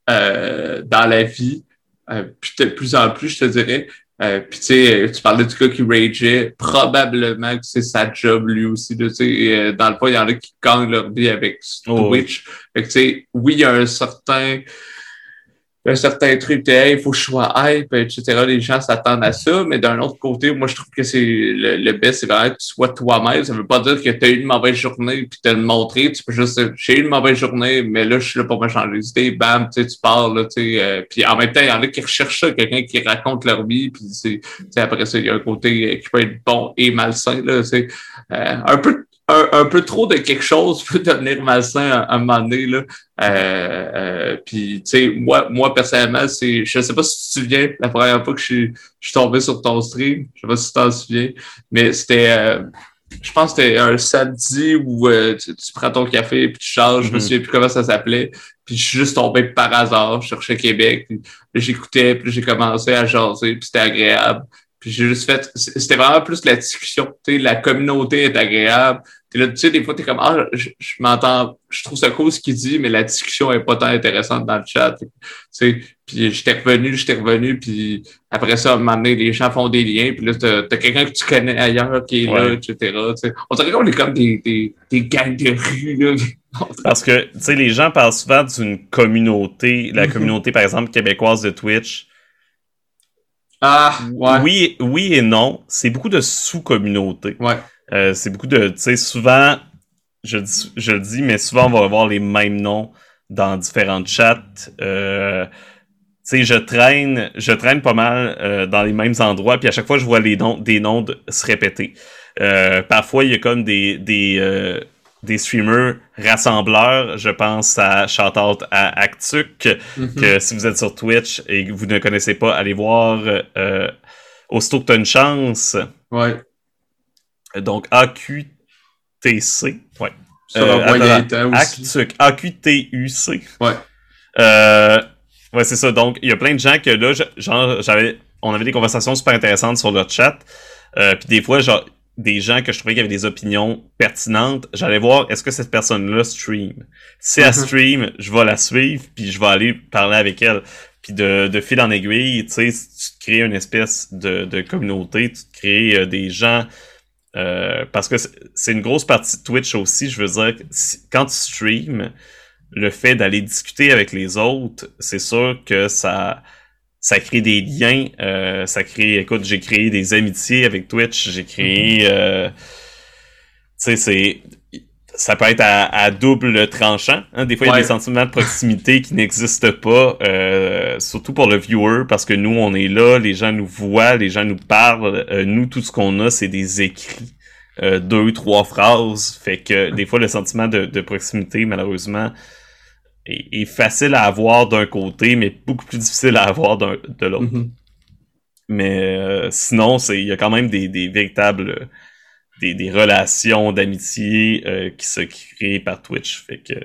euh, dans la vie. Euh, puis de plus en plus, je te dirais. Euh, puis tu sais, tu parlais du gars qui rageait, probablement que c'est sa job lui aussi. tu sais, dans le fond, il y en a qui gagnent leur vie avec oh, Twitch. Fait que tu sais, oui, il y a un certain un certain truc il faut que je sois hype, etc. Les gens s'attendent à ça, mais d'un autre côté, moi, je trouve que c'est le, le best, c'est vraiment que tu sois toi-même. Ça veut pas dire que tu as eu une mauvaise journée puis tu as le montrer. Tu peux juste j'ai eu une mauvaise journée, mais là, je suis là pour me changer d'idée. Bam, tu parles, là, tu sais. Euh, puis en même temps, il y en a qui recherchent ça, quelqu'un qui raconte leur vie, puis c'est, après ça, il y a un côté qui peut être bon et malsain, là, tu sais. Euh, un peu un, peu trop de quelque chose peut devenir malsain à, un moment donné. Là. Euh, euh, puis, tu sais, moi, moi, personnellement, c'est. Je sais pas si tu te souviens, la première fois que je suis, je suis tombé sur ton stream, je sais pas si tu t'en souviens, mais c'était. Euh, je pense que c'était un samedi où euh, tu, prends ton café puis tu changes, je me mm-hmm. souviens plus comment ça s'appelait. Puis je suis juste tombé par hasard, je cherchais Québec, puis j'écoutais, puis j'ai commencé à jaser, puis c'était agréable. Puis j'ai juste fait, c'était vraiment plus la discussion, tu sais, la communauté est agréable. Là, tu sais, des fois, t'es comme, ah, je, m'entends, je trouve ça cool ce qu'il dit, mais la discussion est pas tant intéressante dans le chat. Tu sais, puis j'étais revenu, j'étais revenu, puis après ça, à un moment donné, les gens font des liens, puis là, t'as as, quelqu'un que tu connais ailleurs qui est là, etc. Tu sais. On dirait qu'on est comme des, des, des gangs de rue, là. Parce que, tu sais, les gens parlent souvent d'une communauté, la communauté, par exemple, québécoise de Twitch, ah, ouais. Oui, oui et non. C'est beaucoup de sous-communautés. Ouais. Euh, c'est beaucoup de, tu sais, souvent, je, je le dis, mais souvent on va avoir les mêmes noms dans différents chats. Euh, tu sais, je traîne, je traîne pas mal euh, dans les mêmes endroits, puis à chaque fois je vois les noms, des noms se répéter. Euh, parfois il y a comme des, des euh, des streamers rassembleurs. Je pense à Shoutout à Actuc, que si vous êtes sur Twitch et que vous ne connaissez pas, allez voir euh, aussitôt que tu as une chance. Ouais. Donc AQTC. Ouais. Euh, Actuc. AQTUC. Ouais. Euh, ouais, c'est ça. Donc, il y a plein de gens que là, genre, j'avais, on avait des conversations super intéressantes sur le chat. Euh, puis des fois, genre, des gens que je trouvais qui avaient des opinions pertinentes, j'allais voir est-ce que cette personne-là stream? Si elle mhm. stream, je vais la suivre, puis je vais aller parler avec elle. Puis de, de fil en aiguille, tu sais, tu te crées une espèce de, de communauté, tu te crées euh, des gens. Euh, parce que c'est une grosse partie de Twitch aussi, je veux dire, quand tu stream, le fait d'aller discuter avec les autres, c'est sûr que ça ça crée des liens, euh, ça crée, écoute, j'ai créé des amitiés avec Twitch, j'ai créé, mhm. euh, tu sais, c'est, ça peut être à, double tranchant. Hein. Des fois, il y a des sentiments de proximité qui n'existent pas, euh, surtout pour le viewer, parce que nous, on est là, les gens nous voient, les gens nous parlent. nous, tout ce qu'on a, c'est des écrits. deux, trois phrases. Fait que des fois, le sentiment de, de proximité, malheureusement, est, facile à avoir d'un côté, mais beaucoup plus difficile à avoir de l'autre. Mm-hmm. Mais euh, sinon, il y a quand même des, véritables des, relations d'amitié euh, qui se créent par Twitch. Fait que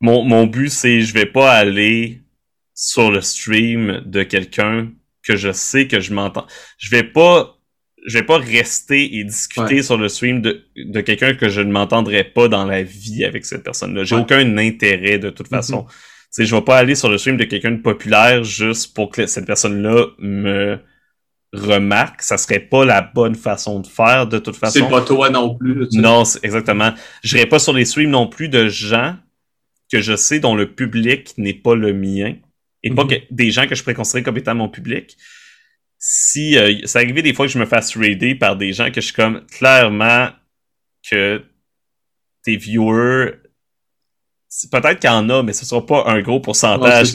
mon, mon but, c'est je vais pas aller sur le stream de quelqu'un que je sais que je m'entends. Je vais pas je vais pas rester et discuter sur le stream de, de quelqu'un que je ne m'entendrai pas dans la vie avec cette personne-là. J'ai aucun intérêt de toute façon. Mm -hmm. Je vais pas aller sur le stream de quelqu'un de populaire juste pour que cette personne-là me remarque. Ça serait pas la bonne façon de faire de toute façon. C'est pas toi non plus. Non, exactement. Je n'irai pas sur les streams non plus de gens que je sais dont le public n'est pas le mien. Et pas mhm. que, des gens que je pourrais considérer comme étant mon public si euh, ça arrivé des fois que je me fasse raider par des gens que je suis comme clairement que tes viewers peut-être qu'il y en a, mais ce sera pas un gros pourcentage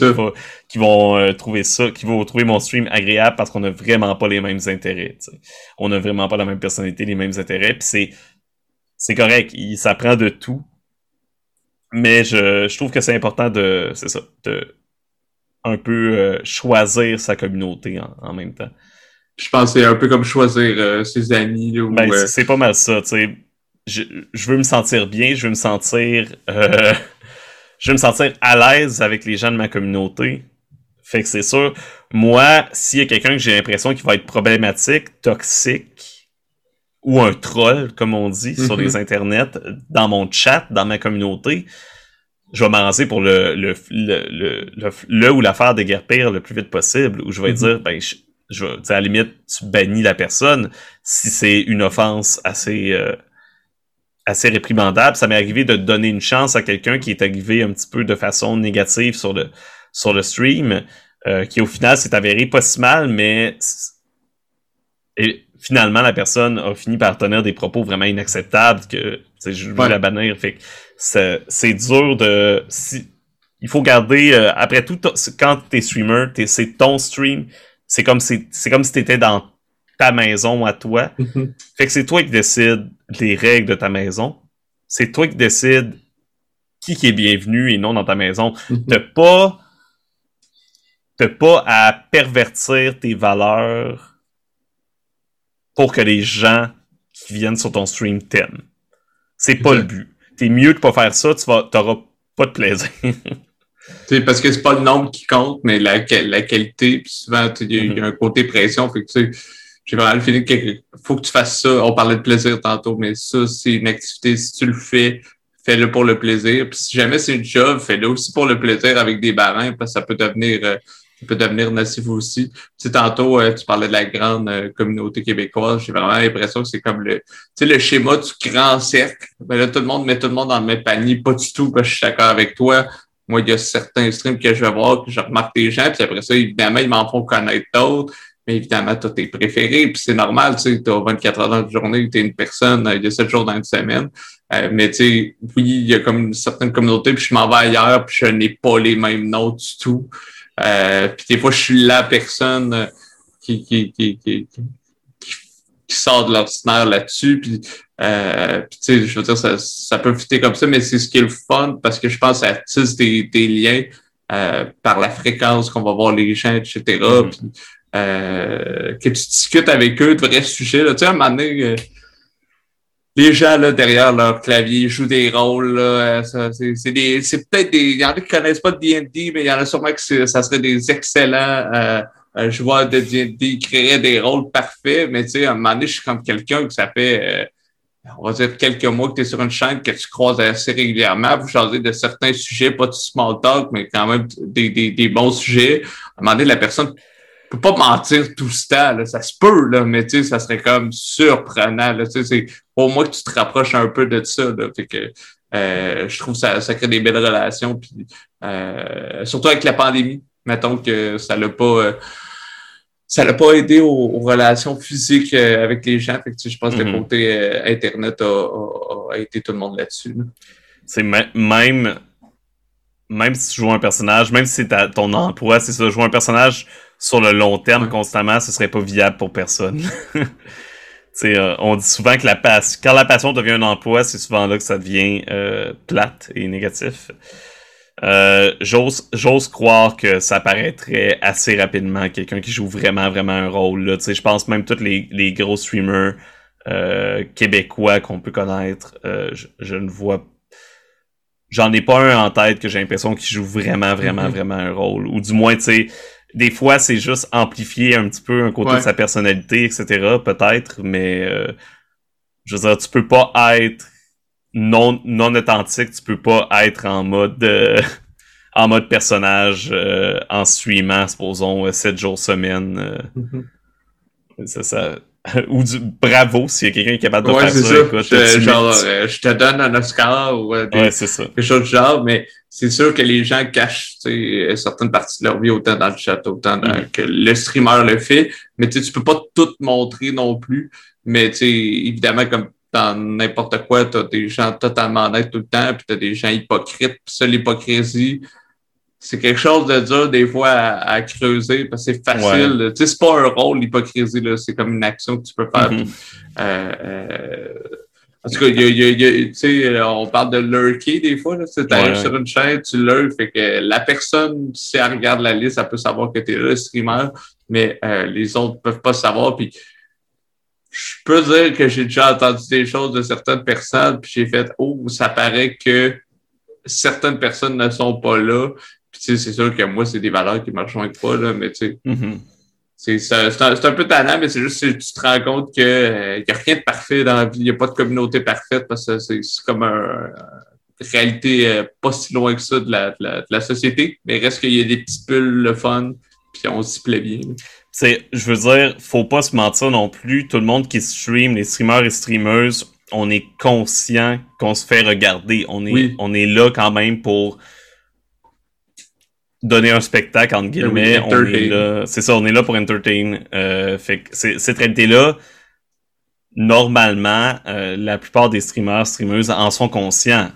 qui, vont euh, trouver ça, qui vont trouver mon stream agréable parce qu'on a vraiment pas les mêmes intérêts. On a vraiment pas la même personnalité, les mêmes intérêts. Puis c'est c'est correct, il, ça prend de tout. Mais je, je trouve que c'est important de c'est ça, de un peu euh, choisir sa communauté en, même temps. Je pense que c'est un peu comme choisir euh, ses amis. Ou, ben, c'est pas mal ça, tu sais. Je, je, veux me sentir bien, je veux me sentir je veux me sentir à l'aise avec les gens de ma communauté. Fait que c'est sûr, moi, s'il y a quelqu'un que j'ai l'impression qu'il va être problématique, toxique, ou un troll, comme on dit, sur mm-hmm. les internets, dans mon chat, dans ma communauté, je vais m'avancer pour le, le, le, le, le ou l'affaire pire le plus vite possible, où je vais mhm. dire, ben, je, je à la limite, tu bannis la personne si c'est une offense assez, euh, assez réprimandable. Ça m'est arrivé de donner une chance à quelqu'un qui est arrivé un petit peu de façon négative sur le, sur le stream, euh, qui au final s'est avéré pas si mal, mais et finalement la personne a fini par tenir des propos vraiment inacceptables que je veux la bannir. Fait c'est dur de. Si, il faut garder. Euh, après tout, quand t'es streamer, c'est ton stream. C'est comme, c'est comme si t'étais dans ta maison à toi. Mm-hmm. Fait que c'est toi qui décides les règles de ta maison. C'est toi qui décides qui, qui est bienvenu et non dans ta maison. Mhm. T'as pas, t'as pas à pervertir tes valeurs pour que les gens qui viennent sur ton stream t'aiment. C'est pas le but. T'es mieux de pas faire ça, tu vas, t'auras pas de plaisir. Parce que c'est pas le nombre qui compte, mais la, la qualité. Puis souvent, tu sais, il y, a- il y a un côté pression. Fait que, j'ai vraiment le feeling qu'il faut que tu fasses ça. On parlait de plaisir tantôt, mais ça, c'est une activité. Si tu le fais, fais-le pour le plaisir. Puis si jamais c'est une job, fais-le aussi pour le plaisir avec des barins, parce que ça peut devenir, euh, ça peut devenir nocif aussi. Tu sais, tantôt, euh, tu parlais de la grande euh, communauté québécoise. J'ai vraiment l'impression que c'est comme le, tu sais, le schéma du grand cercle. Ben là, tout le monde met tout le monde dans le même panier. Pas du tout, parce que je suis d'accord avec toi. Moi, il y a certains streams que je vais voir, que je remarque des gens, puis après ça, évidemment, ils m'en font connaître d'autres. Mais évidemment, tu as tes préférés, puis c'est normal, tu sais, tu as 24 heures dans la journée, tu es une personne, euh, il y a 7 jours dans une semaine. Euh, mais tu sais, oui, il y a comme une certaine communauté, puis je m'en vais ailleurs, puis je n'ai pas les mêmes notes du tout. Euh, puis des fois, je suis la personne qui, qui, qui, qui, qui, qui sort de l'ordinaire là-dessus. Puis, euh, puis tu sais, je veux dire, ça, ça peut fitter comme ça, mais c'est ce qui est le fun parce que je pense que ça tisse des, des liens euh, par la fréquence qu'on va voir les gens, etc. Mhm. Puis, euh, que tu discutes avec eux de vrais sujets. Là. Tu sais, à un moment donné, euh, les gens là, derrière leur clavier jouent des rôles. Euh, ça, c'est, c'est, peut-être des. Il y en a qui connaissent pas de D&D, mais il y en a sûrement que ça serait des excellents euh, euh, joueurs de D&D qui créeraient des rôles parfaits. Mais tu sais, à un moment donné, je suis comme quelqu'un que ça fait, euh, on va dire, quelques mois que tu es sur une chaîne que tu croises assez régulièrement. Vous jasez de certains sujets, pas de small talk, mais quand même des, des, des bons sujets. À un moment donné, la personne peut pas mentir tout ce temps. Là. Ça se peut, là, mais tu sais, ça serait comme surprenant. Là. Tu sais, c'est au moins que tu te rapproches un peu de ça. Là. Fait que euh, je trouve que ça, ça crée des belles relations. Puis, euh, surtout avec la pandémie. Mettons que ça l'a pas. euh, ça l'a pas aidé aux, aux relations physiques euh, avec les gens. Fait que, tu sais, je pense que le Mhm. côté euh, Internet a, a, a aidé tout le monde là-dessus. là. C'est me- même même si tu joues un personnage, même si c'est ton emploi, c'est ça, jouer un personnage sur le long terme constamment, ce serait pas viable pour personne. Euh, on dit souvent que la passion, quand la passion devient un emploi, c'est souvent là que ça devient euh, plate et négatif. Euh, j'ose, croire que ça paraîtrait assez rapidement quelqu'un qui joue vraiment, vraiment un rôle. Là. Je pense même tous les, les gros streamers euh, québécois qu'on peut connaître, je, je ne vois J'en ai pas un en tête que j'ai l'impression qu'il joue vraiment, vraiment, Mhm. vraiment un rôle. Ou du moins, tu sais, des fois, c'est juste amplifier un petit peu un côté Ouais. de sa personnalité, etc., peut-être, mais euh, je veux dire, tu peux pas être non, non authentique, tu peux pas être en mode euh, en mode personnage euh, en streamant, supposons, 7 jours semaine. euh, ça, ça... Ou du bravo s'il y a quelqu'un qui est capable de Ouais, faire ça. ça. écoute, Je- genre, euh, je te donne un Oscar ou euh, des, Ouais, ça. quelque chose du genre, mais c'est sûr que les gens cachent sais, certaines parties de leur vie, autant dans le chat, autant dans- Mhm. que le streamer le fait. Mais tu peux pas tout montrer non plus. Mais évidemment, comme dans n'importe quoi, tu as des gens totalement honnêtes tout le temps, puis tu as des gens hypocrites. Puis ça, l'hypocrisie, c'est quelque chose de dur des fois à, à creuser parce que c'est facile. Tu sais, c'est pas un rôle, l'hypocrisie, là. C'est comme une action que tu peux faire. Mhm. Euh, euh, en tout cas, il y a, y a- il y a- tu sais, on parle de lurker des fois. Là, tu arrives Ouais. sur une chaîne, tu lurks, fait que la personne, si elle regarde la liste, elle peut savoir que tu es là, le streamer, mais euh, les autres peuvent pas savoir. Puis je peux dire que j'ai déjà entendu des choses de certaines personnes, puis j'ai fait Oh, ça paraît que certaines personnes ne sont pas là. Puis tu sais, c'est sûr que moi, c'est des valeurs qui me rejoignent pas, là, mais tu sais. Mhm. C'est c'est un, un- peu tannant, mais c'est juste que tu te rends compte qu'il n'y a rien de parfait dans la vie. Il n'y a pas de communauté parfaite parce que c'est comme un, une réalité euh, pas si loin que ça de la, de la, de la société. Mais reste qu'il y a des petites bulles, le fun, puis on s'y plaît bien. C'est, je veux dire, faut pas se mentir non plus. Tout le monde qui stream, les streamers et streameuses, on est conscient qu'on se fait regarder. On est, Oui. on est là quand même pour donner un spectacle entre guillemets. Oui, on est là, c'est ça, on est là pour entertain. Euh, fait que cette réalité-là, normalement, euh, la plupart des streamers, streameuses en sont conscients.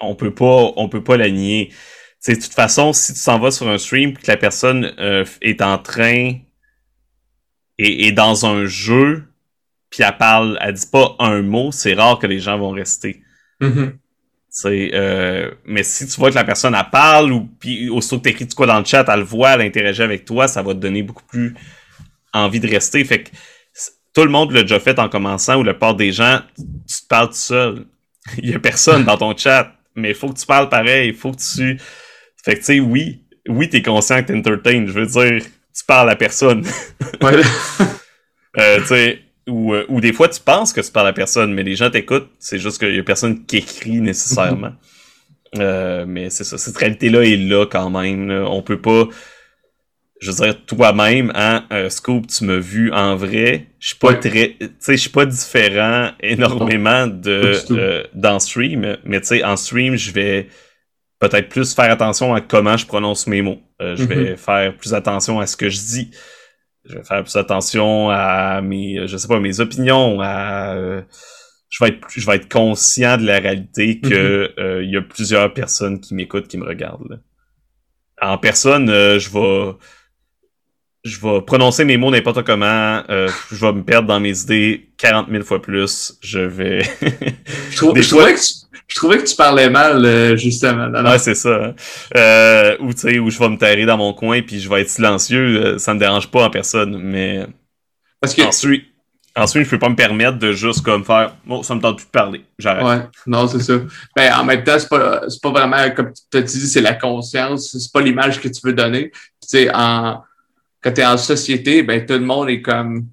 On peut pas, on peut pas la nier. C'est de toute façon, si tu s'en vas sur un stream que la personne euh, est en train et est dans un jeu, puis elle parle, elle dit pas un mot, c'est rare que les gens vont rester. Mm-hmm. Euh, mais si tu vois que la personne elle parle ou puis aussitôt que t'écris quoi dans le chat, elle le voit, elle interagit avec toi, ça va te donner beaucoup plus envie de rester. Fait que tout le monde l'a déjà fait en commençant ou le part des gens, tu te parles tout seul. Il y a personne dans ton chat, mais il faut que tu parles pareil, il faut que tu. Fait que tu sais, oui, oui, t'es conscient que t'entertaines. Je veux dire, tu parles à personne. Ouais. euh, tu sais, ou, euh, ou des fois tu penses que tu parles à personne, mais les gens t'écoutent, c'est juste qu'il y a personne qui écrit nécessairement. euh, mais c'est ça, cette réalité-là est là quand même. Là. On peut pas. Je veux dire, toi-même, hein, euh, Scoop, tu m'as vu en vrai. Je suis pas Ouais. très. Tu sais, je suis pas différent énormément de du tout. euh, dans stream, mais tu sais, en stream, je vais peut-être plus faire attention à comment je prononce mes mots. Euh, je vais faire plus attention à ce que je dis. Je vais faire plus attention à mes, je sais pas, mes opinions, à, euh, je vais être, plus- je vais être conscient de la réalité que euh, il y a plusieurs personnes qui m'écoutent, qui me regardent. là. En personne, euh, je vais, je vais prononcer mes mots n'importe comment, euh, je vais me perdre dans mes idées 40 000 fois plus. Je vais, Je, trou- Des je fois- trouvais que tu, je trouvais que tu parlais mal, euh, justement. Ouais, c'est ça. hein. Euh, ou tu sais, où je vais me taire dans mon coin puis je vais être silencieux, ça me dérange pas en personne, mais Parce que, ensuite, ensuite je peux pas me permettre de juste comme faire, bon, ça me tente plus de parler, j'arrête. ouais, non, c'est ça. Ben, en même temps, c'est pas, pas vraiment, comme tu as dit, c'est la conscience, c'est pas l'image que tu veux donner. Tu sais, en, quand t'es en société, ben, tout le monde est comme,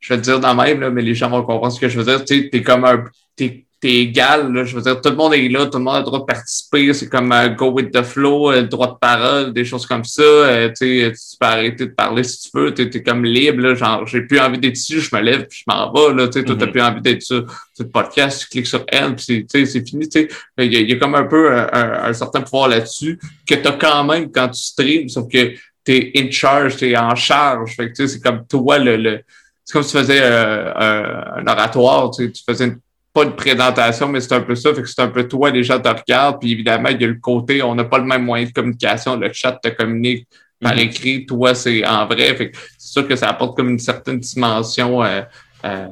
je vais te dire dans le même, là, mais les gens vont comprendre ce que je veux dire. Tu sais, t'es comme un, t'es, t'es égal, là, je veux dire, tout le monde est là, tout le monde a le droit de participer, c'est comme euh, go with the flow, le droit de parole, des choses comme ça. Euh, tu tu peux arrêter de parler si tu veux, t'es, t'es comme libre, là, genre, j'ai plus envie d'être ici, je me lève, puis je m'en vais, là, tu sais, toi, t'as Mhm. plus envie d'être sur, sur le podcast, tu cliques sur elle, puis c'est, tu sais, c'est fini, tu sais. Il y, y a comme un peu un, un- un certain pouvoir là-dessus que t'as quand même quand tu streams, sauf que t'es in charge, t'es en charge, fait que, tu sais, c'est comme toi, le, le c'est comme si tu faisais euh, un, un oratoire, tu sais, tu faisais une- pas une présentation, mais c'est un peu ça, fait que c'est un peu toi, les gens te regardent, puis évidemment, il y a le côté, on n'a pas le même moyen de communication, le chat te communique par Mhm. écrit, toi, c'est en vrai, fait que c'est sûr que ça apporte comme une certaine dimension, euh, euh,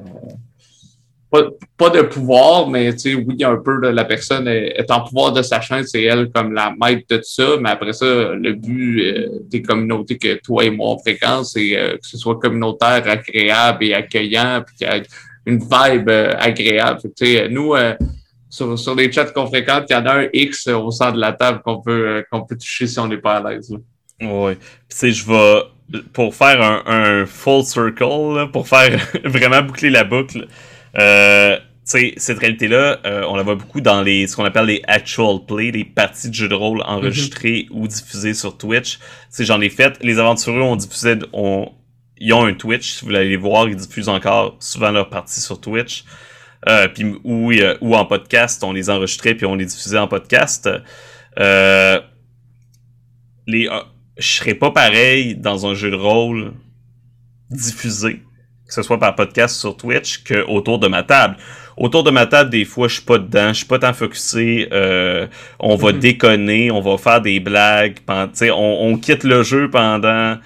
pas, pas de pouvoir, mais tu sais, oui, un peu, là, la personne est, en pouvoir de sa chaîne, c'est elle comme la maître de tout ça, mais après ça, le but euh, des communautés que toi et moi on fréquente, c'est euh, que ce soit communautaire, agréable et accueillant, puis qu'il y ait une vibe euh, agréable. Tu sais, nous, sur, sur les chats qu'on fréquente, il y en a un X au centre de la table qu'on peut, qu'on peut toucher si on n'est pas à l'aise. Ouais. Puis je vais pour faire un, un full circle, là, pour faire vraiment boucler la boucle. Euh, cette réalité-là, euh, on la voit beaucoup dans les ce qu'on appelle les actual play, les parties de jeux de rôle enregistrées ou diffusées sur Twitch. Sais, j'en ai fait. Les aventureux ont diffusé, ont, ils ont un Twitch. Si vous voulez aller voir, ils diffusent encore souvent leurs parties sur Twitch. Euh, puis ou, euh, ou en podcast, on les enregistrait puis on les diffusait en podcast. Euh, les, je serais pas pareil dans un jeu de rôle diffusé, que ce soit par podcast sur Twitch, que autour de ma table. Autour de ma table, des fois, je suis pas dedans, je suis pas tant focusé. euh, on va Mhm. déconner, on va faire des blagues. pen- tu sais, on, on quitte le jeu pendant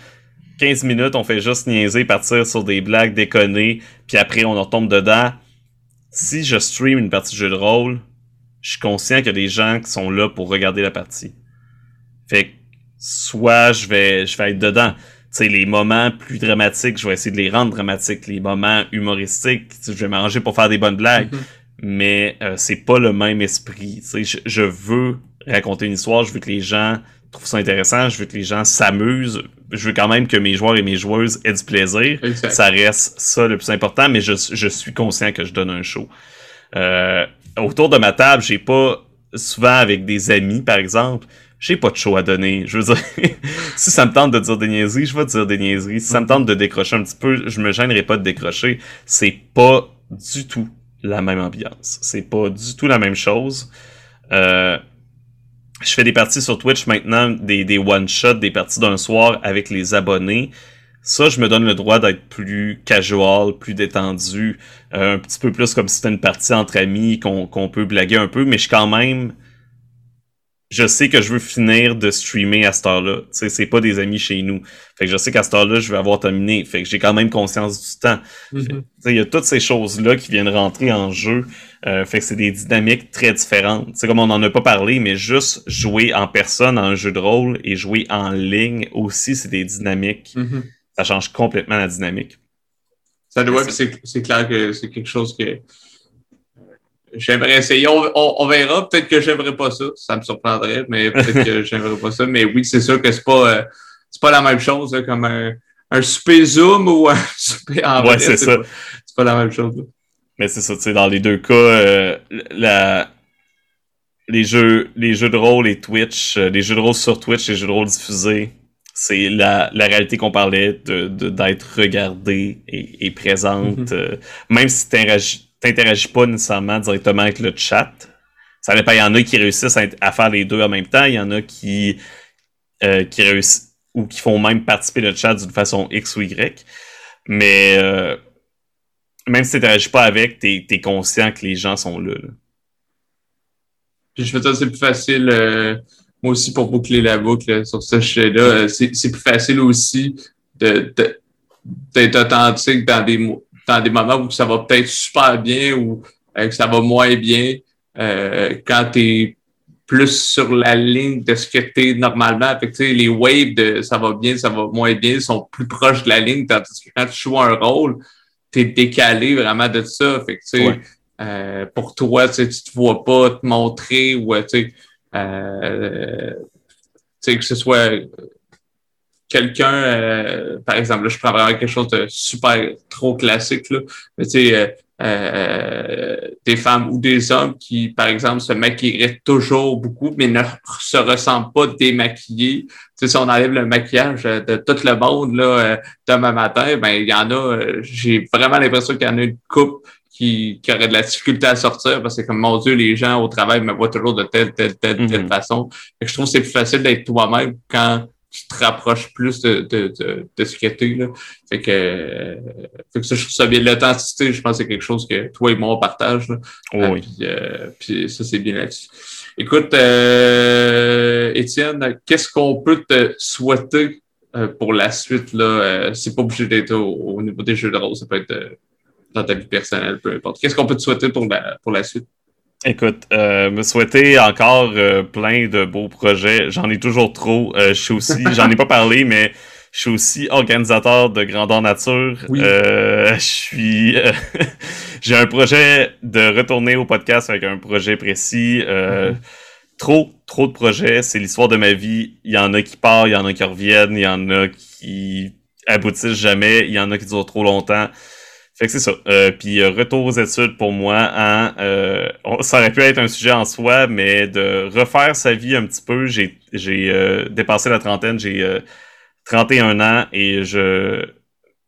15 minutes, on fait juste niaiser, partir sur des blagues, déconner, puis après, on en retombe dedans. Si je stream une partie de jeu de rôle, je suis conscient qu'il y a des gens qui sont là pour regarder la partie. Fait que soit je vais, je vais être dedans. Sais, les moments plus dramatiques, je vais essayer de les rendre dramatiques. Les moments humoristiques, je vais m'arranger pour faire des bonnes blagues. Mhm. Mais euh, c'est pas le même esprit. Je, je veux raconter une histoire, je veux que les gens trouvent ça intéressant, je veux que les gens s'amusent. Je veux quand même que mes joueurs et mes joueuses aient du plaisir. Exact. Ça reste ça le plus important, mais je, je suis conscient que je donne un show. Euh, autour de ma table, j'ai pas souvent avec des amis, par exemple, j'ai pas de show à donner. Je veux dire, si ça me tente de dire des niaiseries, je vais dire des niaiseries. Si ça me tente de décrocher un petit peu, je me gênerai pas de décrocher. C'est pas du tout la même ambiance. C'est pas du tout la même chose. Euh, je fais des parties sur Twitch maintenant, des, des one-shots, des parties d'un soir avec les abonnés. Ça, je me donne le droit d'être plus casual, plus détendu, euh, un petit peu plus comme si c'était une partie entre amis, qu'on peut blaguer un peu, mais je suis quand même... je sais que je veux finir de streamer à cette heure-là. Tu sais, c'est pas des amis chez nous. Fait que je sais qu'à cette heure-là, je vais avoir terminé. Fait que j'ai quand même conscience du temps. Mhm. Il y a toutes ces choses-là qui viennent rentrer en jeu. Euh, fait que c'est des dynamiques très différentes. C'est comme on n'en a pas parlé, mais juste jouer en personne en un jeu de rôle et jouer en ligne aussi, c'est des dynamiques. Mhm. Ça change complètement la dynamique. Ça doit, c'est c'est clair que c'est quelque chose que j'aimerais essayer. On, on- on verra. Peut-être que j'aimerais pas ça. Ça me surprendrait, mais peut-être que j'aimerais pas ça. Mais oui, c'est sûr que c'est pas, euh, c'est pas la même chose là, comme un, un super Zoom ou un super en Ouais, c'est ça. C'est pas la même chose. là. Mais c'est ça, tu sais, dans les deux cas, euh, la, les jeux, les jeux de rôle et Twitch, euh, les jeux de rôle sur Twitch, les jeux de rôle diffusés, c'est la, la réalité qu'on parlait de, d'être regardé et, et présente. Mhm. euh, même si t'interagis, t'interagis pas nécessairement directement avec le chat. Ça dépend, il y en a qui réussissent à, faire les deux en même temps, il y en a qui, euh, qui réussissent ou qui font même participer le chat d'une façon X ou Y. Mais euh, même si tu n'interagis pas avec, tu es, conscient que les gens sont là. je fais ça, c'est plus facile, euh, moi aussi, pour boucler la boucle sur ce sujet-là, c'est plus facile aussi de, de- d'être authentique dans des, mo- dans des moments où ça va peut-être super bien ou euh, que ça va moins bien, euh, quand tu es plus sur la ligne de ce que tu es normalement. Fait que, les waves de ça va bien, ça va moins bien sont plus proches de la ligne, tandis que quand tu joues un rôle, tu es décalé vraiment de ça. Fait que, Ouais. euh, pour toi, tu te vois pas te montrer ou tu euh, tu sais, que ce soit quelqu'un, euh, par exemple, là, je prends vraiment quelque chose de super trop classique, là, mais tu sais, euh, euh, des femmes ou des hommes qui, par exemple, se maquilleraient toujours beaucoup, mais ne se ressentent pas démaquillés. Tu sais, si on enlève le maquillage de tout le monde là, euh, demain matin, ben il y en a, euh, j'ai vraiment l'impression qu'il y en a une coupe qui, qui aurait de la difficulté à sortir parce que comme mon Dieu, les gens au travail me voient toujours de telle, telle, telle, telle Mhm. façon. Fait que je trouve que c'est plus facile d'être toi-même quand tu te rapproches plus de, de, de, de ce que t'es, là. Fait que, euh, fait que ça, je trouve ça bien. L'authenticité, je pense que c'est quelque chose que toi et moi, on partage, là. Oh, Euh, oui. puis, euh, puis ça, c'est bien là-dessus. Écoute, euh, Étienne, qu'est-ce qu'on peut te souhaiter euh, pour la suite? Là? C'est pas obligé d'être au, au niveau des jeux de rôle, ça peut être dans ta vie personnelle, peu importe. Qu'est-ce qu'on peut te souhaiter pour la, pour la suite? Écoute, euh, me souhaiter encore euh, plein de beaux projets. J'en ai toujours trop. Euh, je suis aussi, j'en ai pas parlé, mais je suis aussi organisateur de Grandeur Nature. Oui. Je suis, j'ai un projet de retourner au podcast avec un projet précis. Mhm. Trop, trop de projets. C'est l'histoire de ma vie. Il y en a qui partent, il y en a qui reviennent, il y en a qui aboutissent jamais, il y en a qui durent trop longtemps. Fait que c'est ça. Euh, puis euh, retour aux études pour moi, hein, euh, ça aurait pu être un sujet en soi, mais de refaire sa vie un petit peu. J'ai dépassé la trentaine, j'ai euh, 31 ans et je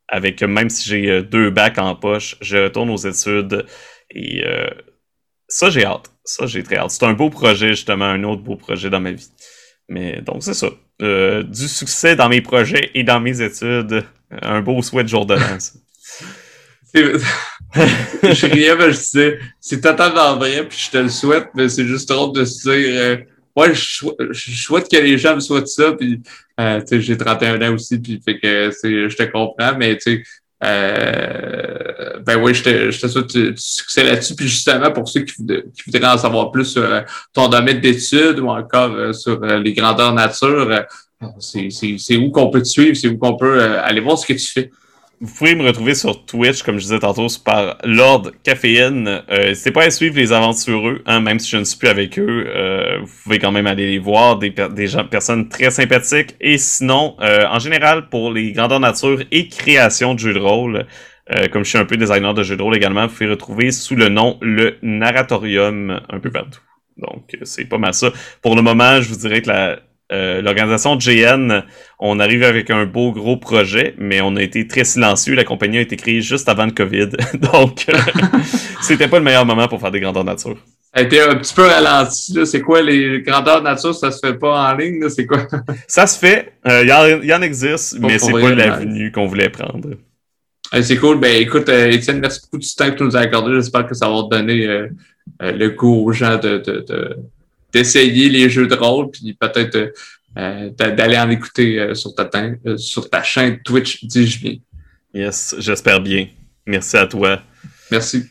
avec même si j'ai deux bacs en poche, je retourne aux études et ça j'ai hâte. Ça j'ai très hâte. C'est un beau projet justement, un autre beau projet dans ma vie. Mais donc c'est ça. Du succès dans mes projets et dans mes études. Un beau souhait de jour de l'an. je riais, mais je disais, c'est totalement vrai, puis je te le souhaite, mais c'est juste drôle de se dire, euh, ouais, je, je souhaite que les gens me souhaitent ça, puis, euh, tu sais, j'ai 31 ans aussi, puis fait que, je te comprends, mais, tu sais, euh, ben oui, je te, je te souhaite du, succès là-dessus, puis justement, pour ceux qui, qui voudraient en savoir plus sur euh, ton domaine d'études ou encore euh, sur euh, les grandeurs nature, c'est, où qu'on peut te suivre, c'est où qu'on peut aller voir ce que tu fais. Vous pouvez me retrouver sur Twitch, comme je disais tantôt, c'est par Lord Caféine. Euh, N'hésitez pas à suivre les aventureux, hein, même si je ne suis plus avec eux. euh, vous pouvez quand même aller les voir, des, des gens, personnes très sympathiques. Et sinon, euh, en général, pour les grandeurs nature et création de jeux de rôle, euh, comme je suis un peu designer de jeux de rôle également, vous pouvez retrouver sous le nom le Narratorium un peu partout. Donc, euh, c'est pas mal ça. Pour le moment, je vous dirais que la, euh, l'organisation GN, on arrive avec un beau gros projet, mais on a été très silencieux. La compagnie a été créée juste avant le COVID. Donc, euh, c'était pas le meilleur moment pour faire des grandeurs nature. Ça a été un petit peu ralenti, là. C'est quoi les grandeurs nature, ça se fait pas en ligne, là? C'est quoi? Ça se fait, euh, il y, en- il y en existe, mais c'est pas l'avenue qu'on voulait prendre. Euh, c'est cool. Ben, écoute, Étienne, merci beaucoup du temps que tu nous as accordé. J'espère que ça va te donner le goût aux gens de, de, de, d'essayer les jeux de rôle, puis peut-être d'aller en écouter sur, ta, sur ta chaîne Twitch, dis-je bien. Yes, j'espère bien. Merci à toi. Merci.